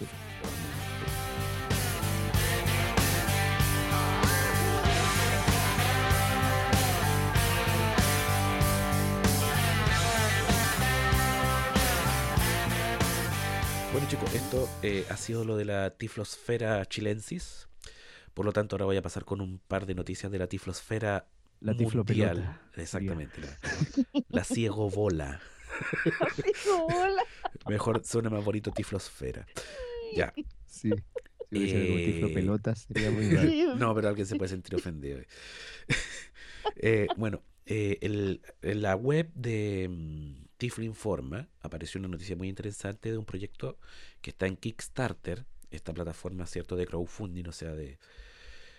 [SPEAKER 4] Bueno chicos, esto eh, ha sido lo de la tiflosfera chilensis. Por lo tanto, ahora voy a pasar con un par de noticias de la tiflosfera
[SPEAKER 2] La tiflopelota.
[SPEAKER 4] Exactamente. La, la ciego bola.
[SPEAKER 2] Mejor
[SPEAKER 4] suena más bonito tiflosfera. Ya.
[SPEAKER 2] Sí. Si hubiese
[SPEAKER 4] Eh,
[SPEAKER 2] sería muy raro.
[SPEAKER 4] No, pero alguien se puede sentir ofendido. Eh, bueno, eh, el- en la web de mm, Tiflo Informa apareció una noticia muy interesante de un proyecto que está en Kickstarter, esta plataforma, ¿cierto?, de crowdfunding, o sea, de,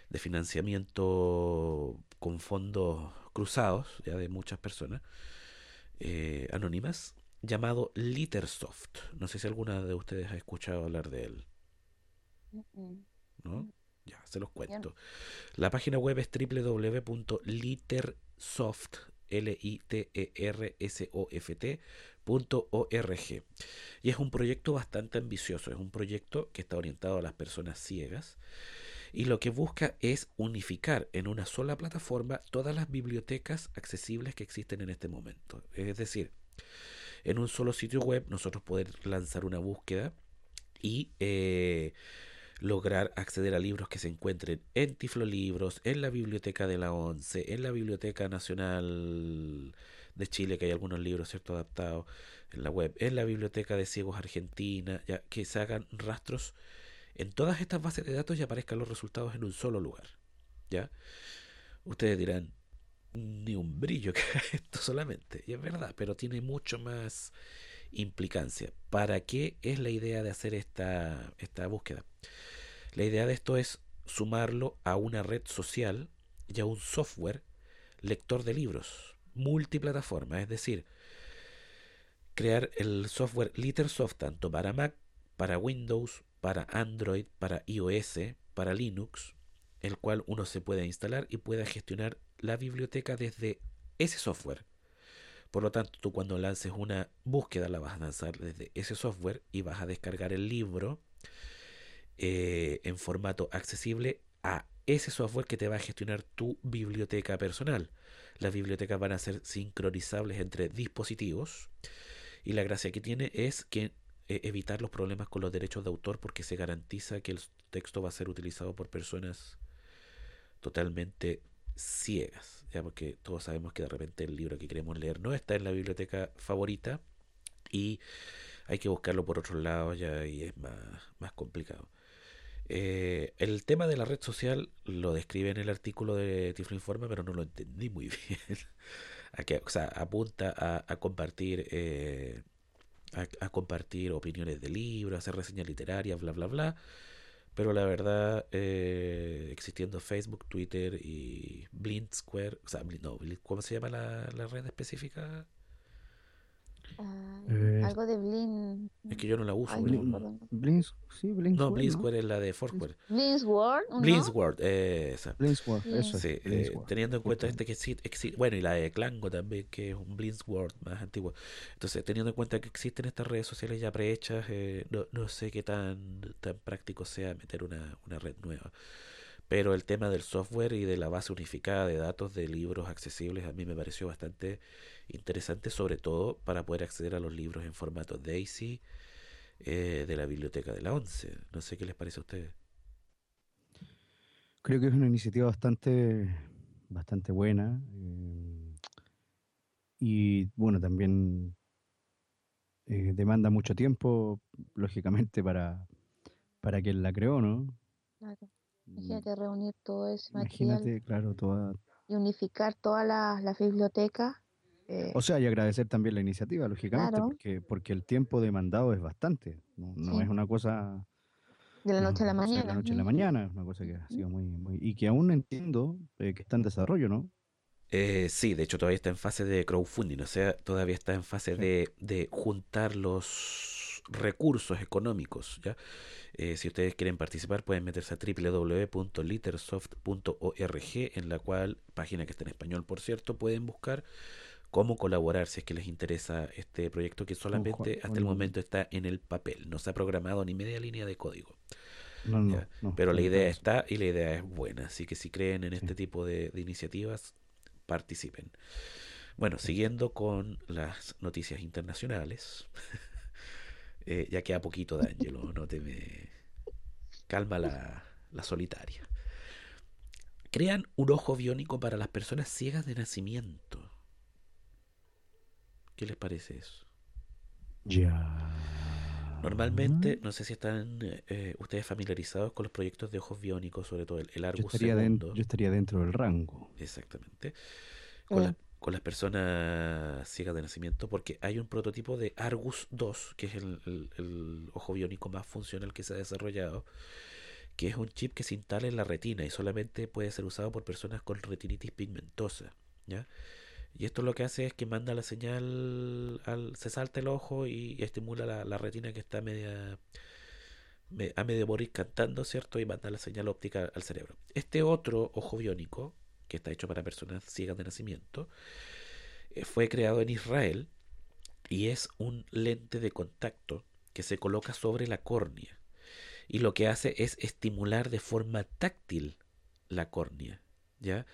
[SPEAKER 4] de financiamiento con fondos cruzados, ya de muchas personas eh, anónimas, llamado Littersoft. No sé si alguna de ustedes ha escuchado hablar de él. ¿no? Ya, se los cuento. La página web es www.litersoft, l i t e r s o f t punto org. Y es un proyecto bastante ambicioso, es un proyecto que está orientado a las personas ciegas y lo que busca es unificar en una sola plataforma todas las bibliotecas accesibles que existen en este momento. Es decir, en un solo sitio web nosotros poder lanzar una búsqueda y eh, lograr acceder a libros que se encuentren en Tiflolibros, en la Biblioteca de la ONCE, en la Biblioteca Nacional de Chile, que hay algunos libros cierto adaptados en la web, en la Biblioteca de Ciegos Argentina, ya que se hagan rastros en todas estas bases de datos y aparezcan los resultados en un solo lugar. ¿Ya? Ustedes dirán, ni un brillo que esto solamente. Y es verdad, pero tiene mucho más implicancia. ¿Para qué es la idea de hacer esta, esta búsqueda? La idea de esto es sumarlo a una red social y a un software lector de libros, multiplataforma, es decir, crear el software Litersoft tanto para Mac, para Windows, para Android, para iOS, para Linux, el cual uno se puede instalar y pueda gestionar la biblioteca desde ese software. Por lo tanto, tú cuando lances una búsqueda la vas a lanzar desde ese software y vas a descargar el libro eh, en formato accesible a ese software que te va a gestionar tu biblioteca personal. Las bibliotecas van a ser sincronizables entre dispositivos y la gracia que tiene es que eh, evitar los problemas con los derechos de autor porque se garantiza que el texto va a ser utilizado por personas totalmente ciegas, ya porque todos sabemos que de repente el libro que queremos leer no está en la biblioteca favorita y hay que buscarlo por otros lados ya y es más, más complicado. Eh, el tema de la red social lo describe en el artículo de Tiflo Informa, pero no lo entendí muy bien. a que, o sea, apunta a, a compartir eh, a, compartir opiniones de libros, hacer reseñas literarias, bla, bla, bla. Pero la verdad, eh, existiendo Facebook, Twitter y Blind Square, o sea, no, ¿cómo se llama la, la red específica?
[SPEAKER 5] Ah,
[SPEAKER 2] Eh,
[SPEAKER 5] algo de Blin.
[SPEAKER 4] Es que yo no la uso. No,
[SPEAKER 2] Blin-
[SPEAKER 5] no.
[SPEAKER 2] Blins, sí, Blins.
[SPEAKER 4] no, Square es la de Foursquare.
[SPEAKER 5] Blins World, ¿no?
[SPEAKER 4] World, eh, esa.
[SPEAKER 2] Blinsword, eso es.
[SPEAKER 4] Sí, eh, teniendo en cuenta este que sí existe, bueno, y la de Clango también, que es un Blinsword más antiguo. Entonces, teniendo en cuenta que existen estas redes sociales ya prehechas, eh, no, no sé qué tan, tan práctico sea meter una, una red nueva. Pero el tema del software y de la base unificada de datos de libros accesibles a mí me pareció bastante interesante, sobre todo para poder acceder a los libros en formato DAISY eh, de la biblioteca de la ONCE. No sé qué les parece a ustedes.
[SPEAKER 2] Creo que es una iniciativa bastante, bastante buena. eh, y bueno, también eh, demanda mucho tiempo, lógicamente, para, para quien la creó, ¿no?
[SPEAKER 5] Claro.
[SPEAKER 2] Mm,
[SPEAKER 5] Imagínate reunir todo ese material
[SPEAKER 2] Imagínate, claro, toda.
[SPEAKER 5] y unificar todas las las bibliotecas. Eh,
[SPEAKER 2] O sea, y agradecer también la iniciativa, lógicamente,
[SPEAKER 5] Claro.
[SPEAKER 2] porque, porque el tiempo demandado es bastante. No, no
[SPEAKER 5] Sí.
[SPEAKER 2] es una cosa
[SPEAKER 5] de la
[SPEAKER 2] no,
[SPEAKER 5] noche a la mañana.
[SPEAKER 2] de la noche a la mañana, es una cosa que ha sido muy, muy. Y que aún entiendo eh, que está en desarrollo, ¿no?
[SPEAKER 4] Eh, sí, de hecho todavía está en fase de crowdfunding, o sea, todavía está en fase
[SPEAKER 2] Sí.
[SPEAKER 4] de, de juntar los recursos económicos, ¿ya? Eh, si ustedes quieren participar pueden meterse a www.littersoft.org en la cual, página que está en español por cierto, pueden buscar cómo colaborar si es que les interesa este proyecto que solamente hasta el momento está en el papel, no se ha programado ni media línea de código.
[SPEAKER 2] No, no,
[SPEAKER 4] Ya,
[SPEAKER 2] no,
[SPEAKER 4] Pero la idea está y la idea es buena, así que si creen en este
[SPEAKER 2] Sí.
[SPEAKER 4] tipo de, de iniciativas, participen. Bueno, siguiendo con las noticias internacionales, eh, ya queda poquito de Angelo, no te me... Calma la, la solitaria. Crean un ojo biónico para las personas ciegas de nacimiento. ¿Qué les parece eso?
[SPEAKER 2] Ya.
[SPEAKER 4] Normalmente, no sé si están eh, ustedes familiarizados con los proyectos de ojos biónicos, sobre todo el, el
[SPEAKER 2] Yo
[SPEAKER 4] Argus
[SPEAKER 2] estaría, den-
[SPEAKER 4] II.
[SPEAKER 2] yo estaría dentro del rango.
[SPEAKER 4] Exactamente. Con,
[SPEAKER 5] Eh.
[SPEAKER 4] la- con las personas ciegas de nacimiento, porque hay un prototipo de Argus II, que es el, el- el ojo biónico más funcional que se ha desarrollado, que es un chip que se instala en la retina y solamente puede ser usado por personas con retinitis pigmentosa. ¿ya? Y esto lo que hace es que manda la señal, al, se salta el ojo y, estimula la, retina que está media, me- a medio morir cantando, ¿cierto? Y manda la señal óptica al cerebro. Este otro ojo biónico, que está hecho para personas ciegas de nacimiento, eh, fue creado en Israel y es un lente de contacto que se coloca sobre la córnea. Y lo que hace es estimular de forma táctil la córnea, ¿ya?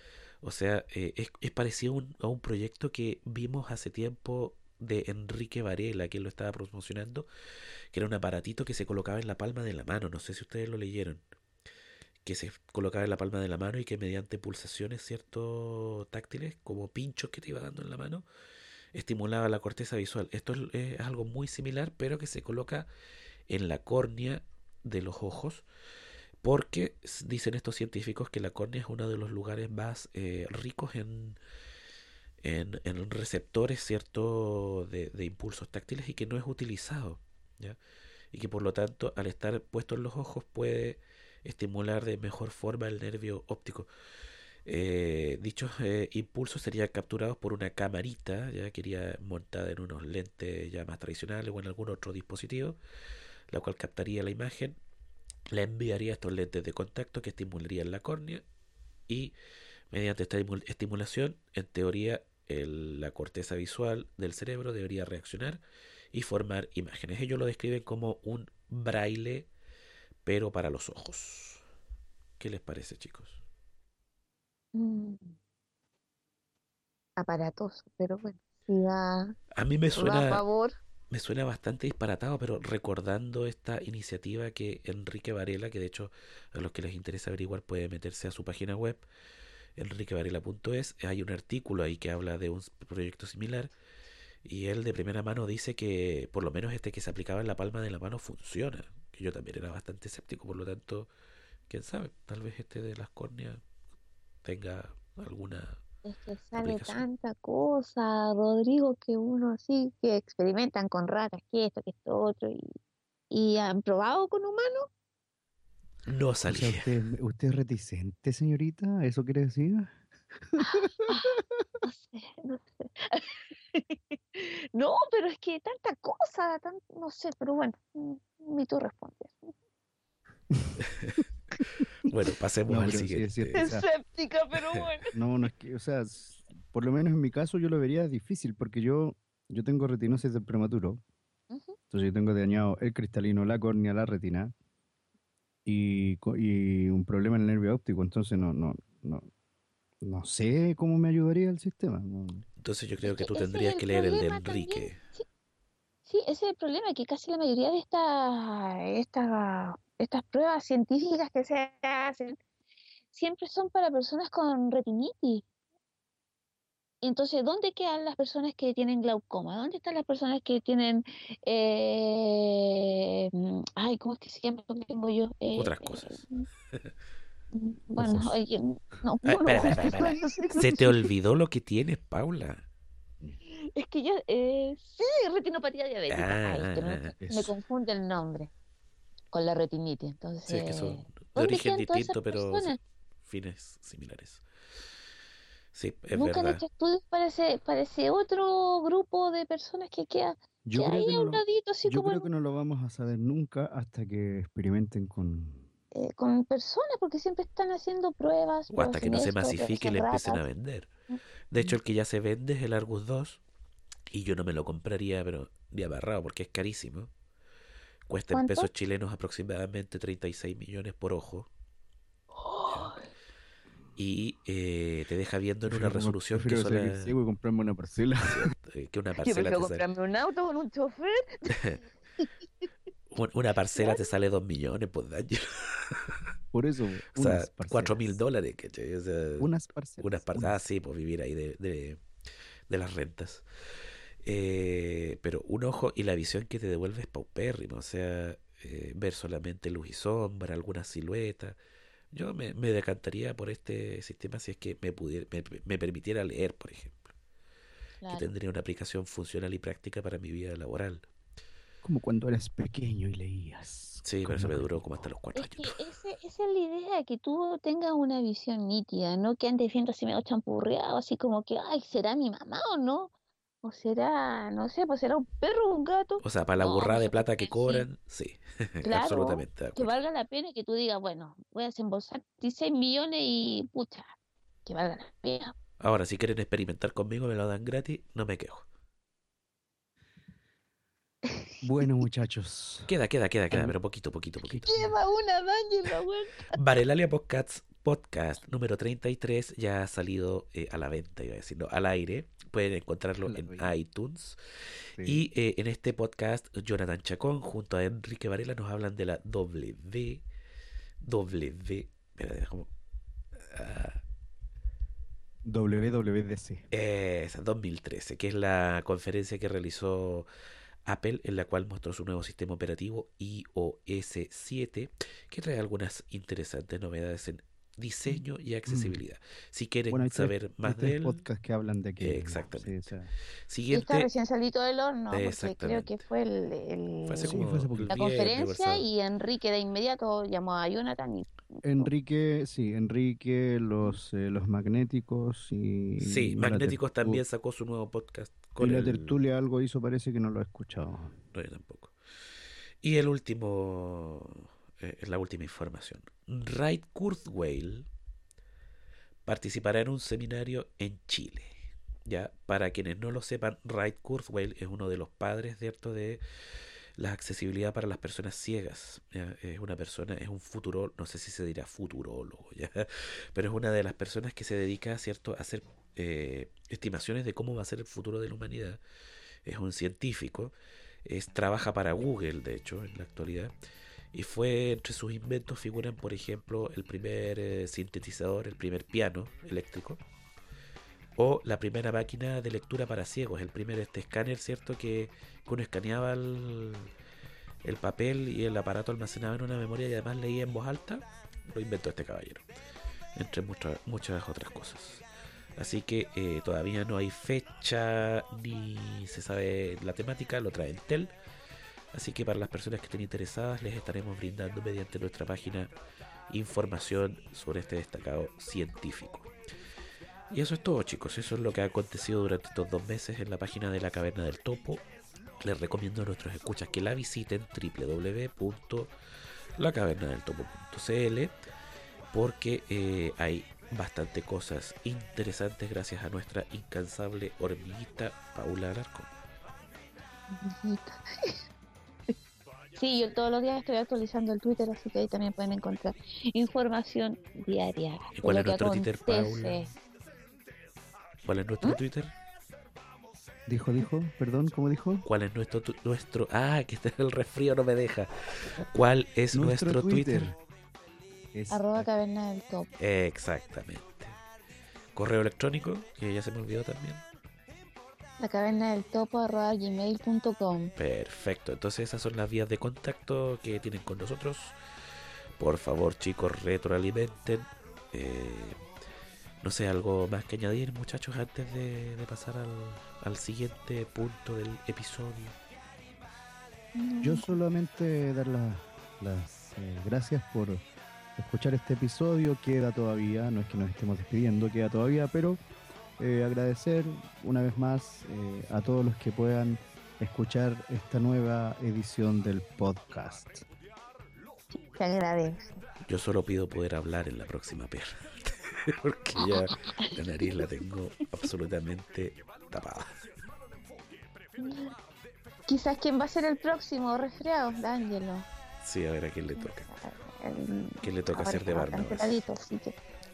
[SPEAKER 4] O sea, eh, es, parecido a un, proyecto que vimos hace tiempo de Enrique Varela, que lo estaba promocionando, que era un aparatito que se colocaba en la palma de la mano. No sé si ustedes lo leyeron. Que se colocaba en la palma de la mano y que mediante pulsaciones, ¿cierto? táctiles, como pinchos que te iba dando en la mano, estimulaba la corteza visual. Esto es, es algo muy similar, pero que se coloca en la córnea de los ojos porque dicen estos científicos que la córnea es uno de los lugares más eh, ricos en, en, receptores de, impulsos táctiles y que no es utilizado y que por lo tanto al estar puesto en los ojos puede estimular de mejor forma el nervio óptico. Eh, dichos eh, impulsos serían capturados por una camarita ya que iría montada en unos lentes ya más tradicionales o en algún otro dispositivo la cual captaría la imagen le enviaría estos lentes de contacto que estimularían la córnea y mediante esta estimu- estimulación, en teoría, el- la corteza visual del cerebro debería reaccionar y formar imágenes. Ellos lo describen como un braille pero para los ojos. ¿Qué les parece, chicos?
[SPEAKER 5] Mm. Aparatoso, pero bueno, si va,
[SPEAKER 4] A mí me
[SPEAKER 5] va a
[SPEAKER 4] suena,
[SPEAKER 5] favor.
[SPEAKER 4] Me suena bastante disparatado, pero recordando esta iniciativa que Enrique Varela, que de hecho a los que les interesa averiguar puede meterse a su página web, enriquevarela.es, hay un artículo ahí que habla de un proyecto similar y él de primera mano dice que por lo menos este que se aplicaba en la palma de la mano funciona, que yo también era bastante escéptico, por lo tanto, quién sabe, tal vez este de las córneas tenga alguna
[SPEAKER 5] Es que sale tanta cosa, Rodrigo, que uno así, que experimentan con ratas, que esto, que esto otro, y, y han probado con humanos.
[SPEAKER 4] No
[SPEAKER 2] O sea,
[SPEAKER 4] salía.
[SPEAKER 2] usted, usted es reticente, señorita, ¿eso quiere decir?
[SPEAKER 5] No sé, no sé. No, pero es que tanta cosa, tan, no sé, pero bueno, ni tú respondes.
[SPEAKER 4] Bueno, pasemos
[SPEAKER 2] No,
[SPEAKER 4] al
[SPEAKER 2] sí, es
[SPEAKER 4] siguiente.
[SPEAKER 5] Escéptica, pero bueno.
[SPEAKER 2] No, no es que, o sea, por lo menos en mi caso yo lo vería difícil porque yo, yo tengo retinosis de prematuro. Entonces yo tengo dañado el cristalino, la córnea, la retina y, y un problema en el nervio óptico. Entonces no, no, no, no sé cómo me ayudaría el sistema. no.
[SPEAKER 4] Entonces yo creo que tú tendrías que leer el de
[SPEAKER 5] también. Sí, ese es el problema, que casi la mayoría de estas, estas, estas pruebas científicas que se hacen siempre son para personas con retinitis. Entonces, ¿dónde quedan las personas que tienen glaucoma? ¿Dónde están las personas que tienen, eh, ay, ¿cómo es que se llama tengo yo? Eh,
[SPEAKER 4] Otras cosas.
[SPEAKER 5] mm, bueno, oye, no,
[SPEAKER 4] Ah,
[SPEAKER 5] no cómo
[SPEAKER 4] Se te olvidó lo que tienes, Paula.
[SPEAKER 5] Es que yo, eh, sí, retinopatía diabética. Ay, que
[SPEAKER 4] Ah,
[SPEAKER 5] me, me
[SPEAKER 2] eso.
[SPEAKER 5] confunde el nombre con la retinitis. Entonces,
[SPEAKER 4] Sí, es que son de
[SPEAKER 5] ¿dónde
[SPEAKER 4] origen distinto, pero
[SPEAKER 5] personas?
[SPEAKER 4] fines similares. Sí, es
[SPEAKER 5] Nunca han
[SPEAKER 4] verdad.
[SPEAKER 5] hecho estudios para ese, para ese otro grupo de personas que queda,
[SPEAKER 2] Yo creo
[SPEAKER 5] ahí
[SPEAKER 2] que no
[SPEAKER 5] un
[SPEAKER 2] lo,
[SPEAKER 5] ladito, así
[SPEAKER 2] yo
[SPEAKER 5] como
[SPEAKER 2] creo que no lo vamos a saber nunca hasta que experimenten con...
[SPEAKER 5] eh, con personas, porque siempre están haciendo pruebas,
[SPEAKER 4] O hasta que no se masifique y le empiecen a vender. De hecho, el que ya se vende es el Argus 2 y yo no me lo compraría, pero de abarrado porque es carísimo. Cuesta en
[SPEAKER 5] ¿Cuánto?
[SPEAKER 4] pesos chilenos aproximadamente 36 millones por ojo. Y eh, te deja viendo en una
[SPEAKER 2] Prefiero,
[SPEAKER 4] resolución que,
[SPEAKER 2] prefiero seguir
[SPEAKER 4] sola-
[SPEAKER 2] ciego y comprarme una parcela.
[SPEAKER 4] eh, que una
[SPEAKER 5] Yo
[SPEAKER 4] parcela
[SPEAKER 5] prefiero
[SPEAKER 4] te sale,
[SPEAKER 5] comprarme un auto con un chofer.
[SPEAKER 4] un- una parcela te sale 2 millones por daño.
[SPEAKER 2] Por eso,
[SPEAKER 4] O sea, 4 mil
[SPEAKER 2] parcelas.
[SPEAKER 4] dólares, ¿cachai? O sea,
[SPEAKER 2] Unas parcelas.
[SPEAKER 4] unas par-
[SPEAKER 2] unas.
[SPEAKER 4] Ah, sí, pues vivir ahí de, de, de las rentas. Eh, pero un ojo y la visión que te devuelve es paupérrima, o sea, eh, ver solamente luz y sombra, alguna silueta. Yo me, me decantaría por este sistema si es que me, pudiera, me, me permitiera leer, por ejemplo, que
[SPEAKER 5] Claro.
[SPEAKER 4] tendría una aplicación funcional y práctica para mi vida laboral.
[SPEAKER 2] Como cuando eras pequeño y leías.
[SPEAKER 4] Sí, pero eso me duró como hasta los cuatro
[SPEAKER 5] Es que
[SPEAKER 4] años.
[SPEAKER 5] ese- esa es la idea, que tú tengas una visión nítida, no que andes viendo así medio champurreado, así como que, ay, ¿será mi mamá o no? O será, no sé, pues será un perro o un gato.
[SPEAKER 4] O sea, para la
[SPEAKER 5] No,
[SPEAKER 4] burrada de plata que cobran, sí,
[SPEAKER 5] claro,
[SPEAKER 4] absolutamente
[SPEAKER 5] que valga la pena y que tú digas, bueno, voy a desembolsar 16 millones y pucha, que valga la pena.
[SPEAKER 4] Ahora, si quieren experimentar conmigo, me lo dan gratis, no me quejo.
[SPEAKER 2] Bueno, muchachos.
[SPEAKER 4] Queda, queda, queda, queda, pero poquito, poquito, poquito.
[SPEAKER 5] Lleva una daña en la vuelta.
[SPEAKER 4] Varelalia Podcasts Podcast número 33 ya ha salido eh, a la venta, iba a decir, no, al aire. Pueden encontrarlo
[SPEAKER 2] la
[SPEAKER 4] en iTunes.
[SPEAKER 2] Sí.
[SPEAKER 4] Y eh, en este podcast, Jonathan Chacón junto a Enrique Varela nos hablan de la W. W. Ah,
[SPEAKER 2] WWDC.
[SPEAKER 4] esa, 2013, que es la conferencia que realizó Apple, en la cual mostró su nuevo sistema operativo iOS 7, que trae algunas interesantes novedades en diseño y accesibilidad. Si quieren
[SPEAKER 2] Bueno, hay tres,
[SPEAKER 4] saber
[SPEAKER 2] hay
[SPEAKER 4] más
[SPEAKER 2] tres
[SPEAKER 4] de él,
[SPEAKER 2] podcasts que hablan de que
[SPEAKER 4] Exactamente.
[SPEAKER 2] Sí, o sea,
[SPEAKER 5] Y está
[SPEAKER 4] siguiente,
[SPEAKER 5] recién salido del horno, porque creo que fue el, el-
[SPEAKER 4] fue hace
[SPEAKER 2] Sí,
[SPEAKER 4] como
[SPEAKER 2] fue hace
[SPEAKER 4] el
[SPEAKER 2] poquito.
[SPEAKER 5] la
[SPEAKER 4] el
[SPEAKER 5] conferencia y Enrique de inmediato llamó a Jonathan y
[SPEAKER 2] Enrique, sí, Enrique, los, eh, los magnéticos y.
[SPEAKER 4] Sí,
[SPEAKER 2] la
[SPEAKER 4] Magnéticos
[SPEAKER 2] tertu-
[SPEAKER 4] también sacó su nuevo podcast
[SPEAKER 2] Y
[SPEAKER 4] con
[SPEAKER 2] la
[SPEAKER 4] el...
[SPEAKER 2] tertulia algo hizo, parece que no lo he escuchado.
[SPEAKER 4] No, yo tampoco. Y el último, eh, es la última información. Raid Kurzweil participará en un seminario en Chile. Ya, para quienes no lo sepan, Raid Kurzweil es uno de los padres ¿cierto? de la accesibilidad para las personas ciegas. Es una persona, es un futuro, no sé si se dirá futurólogo, ¿ya? pero es una de las personas que se dedica ¿cierto? a hacer eh, estimaciones de cómo va a ser el futuro de la humanidad. Es un científico, es, trabaja para Google, de hecho, en la actualidad. Y fue entre sus inventos figuran, por ejemplo, el primer eh, sintetizador, el primer piano eléctrico, o la primera máquina de lectura para ciegos, el primer este escáner, ¿cierto? Que, uno escaneaba el, el, papel y el aparato almacenaba en una memoria y además leía en voz alta, lo inventó este caballero, entre muchas, muchas otras cosas. Así que eh, todavía no hay fecha ni se sabe la temática, lo trae Tel. Así que para las personas que estén interesadas les estaremos brindando mediante nuestra página información sobre este destacado científico. Y eso es todo chicos, eso es lo que ha acontecido durante estos dos meses en la página de la Caverna del Topo. Les recomiendo a nuestros escuchas que la visiten www.lacavernadeltopo.cl porque eh, hay bastante cosas interesantes gracias a nuestra incansable hormiguita Paula Alarcón.
[SPEAKER 5] Sí, yo todos los días estoy actualizando el Twitter, así que ahí también pueden encontrar información diaria.
[SPEAKER 4] ¿Y cuál es nuestro Twitter, Paula? ¿Cuál es nuestro Twitter?
[SPEAKER 2] Dijo, dijo, perdón, ¿cómo dijo?
[SPEAKER 4] ¿Cuál es nuestro nuestro Ah, que este el resfrío no me deja. ¿Cuál es nuestro, Twitter?
[SPEAKER 5] Arroba caverna del top.
[SPEAKER 4] Exactamente. Correo electrónico, que ya se me olvidó también.
[SPEAKER 5] La caverna del topo arroba gmail.com.
[SPEAKER 4] Perfecto, entonces esas son las vías de contacto que tienen con nosotros. Por favor, chicos, retroalimenten. Eh, no sé, algo más que añadir, muchachos, antes de, pasar al, siguiente punto del episodio.
[SPEAKER 2] Yo solamente dar las eh, gracias por escuchar este episodio. Queda todavía, no es que nos estemos despidiendo, queda todavía, pero eh, agradecer una vez más eh, a todos los que puedan escuchar esta nueva edición del podcast.
[SPEAKER 5] Te agradezco.
[SPEAKER 4] Yo solo pido poder hablar en la próxima perra. porque ya la nariz la tengo absolutamente tapada.
[SPEAKER 5] Quizás quién va a ser el próximo resfriado, D'Angelo.
[SPEAKER 4] Sí, a ver a quién le toca. ¿Quién le toca hacer de barba?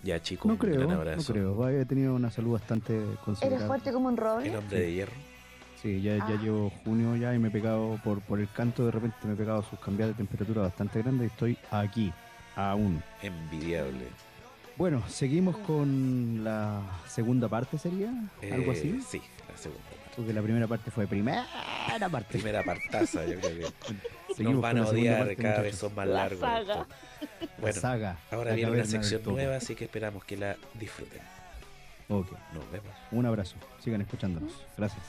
[SPEAKER 4] Ya, chicos,
[SPEAKER 2] no creo, un gran abrazo. No creo, he tenido una salud bastante considerable.
[SPEAKER 5] ¿Eres fuerte como un roble?
[SPEAKER 4] El hombre de hierro.
[SPEAKER 2] Sí, ya, ya ah. llevo junio ya y me he pegado por, por el canto, de repente me he pegado sus cambiadas de temperatura bastante grandes y estoy aquí, aún.
[SPEAKER 4] Envidiable.
[SPEAKER 2] Bueno, seguimos con la segunda parte, ¿sería? ¿Algo así?
[SPEAKER 4] Eh, sí, la segunda parte.
[SPEAKER 2] Porque la primera parte fue primera parte.
[SPEAKER 4] Primera partaza, yo creo que nos van a odiar, cada vez son más largos.
[SPEAKER 5] Saga.
[SPEAKER 4] Bueno,
[SPEAKER 2] saga,
[SPEAKER 4] ahora viene una sección nueva, así que esperamos que la disfruten.
[SPEAKER 2] Ok.
[SPEAKER 4] Nos vemos.
[SPEAKER 2] Un abrazo. Sigan escuchándonos. Gracias.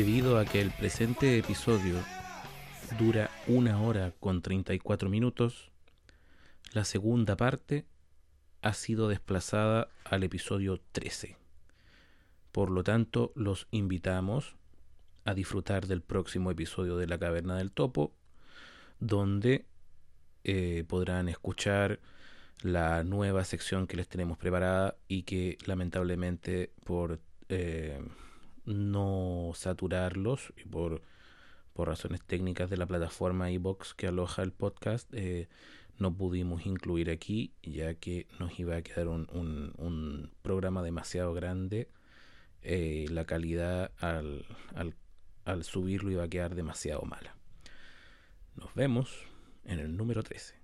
[SPEAKER 12] Debido a que el presente episodio dura una hora con 34 minutos, la segunda parte ha sido desplazada al episodio 13. Por lo tanto, los invitamos a disfrutar del próximo episodio de La Caverna del Topo, donde eh, podrán escuchar la nueva sección que les tenemos preparada y que lamentablemente por eh, no saturarlos y por, por razones técnicas de la plataforma iBox que aloja el podcast, eh, no pudimos incluir aquí, ya que nos iba a quedar un, un, programa demasiado grande. Eh, la calidad al, al, al subirlo iba a quedar demasiado mala. Nos vemos en el número 13.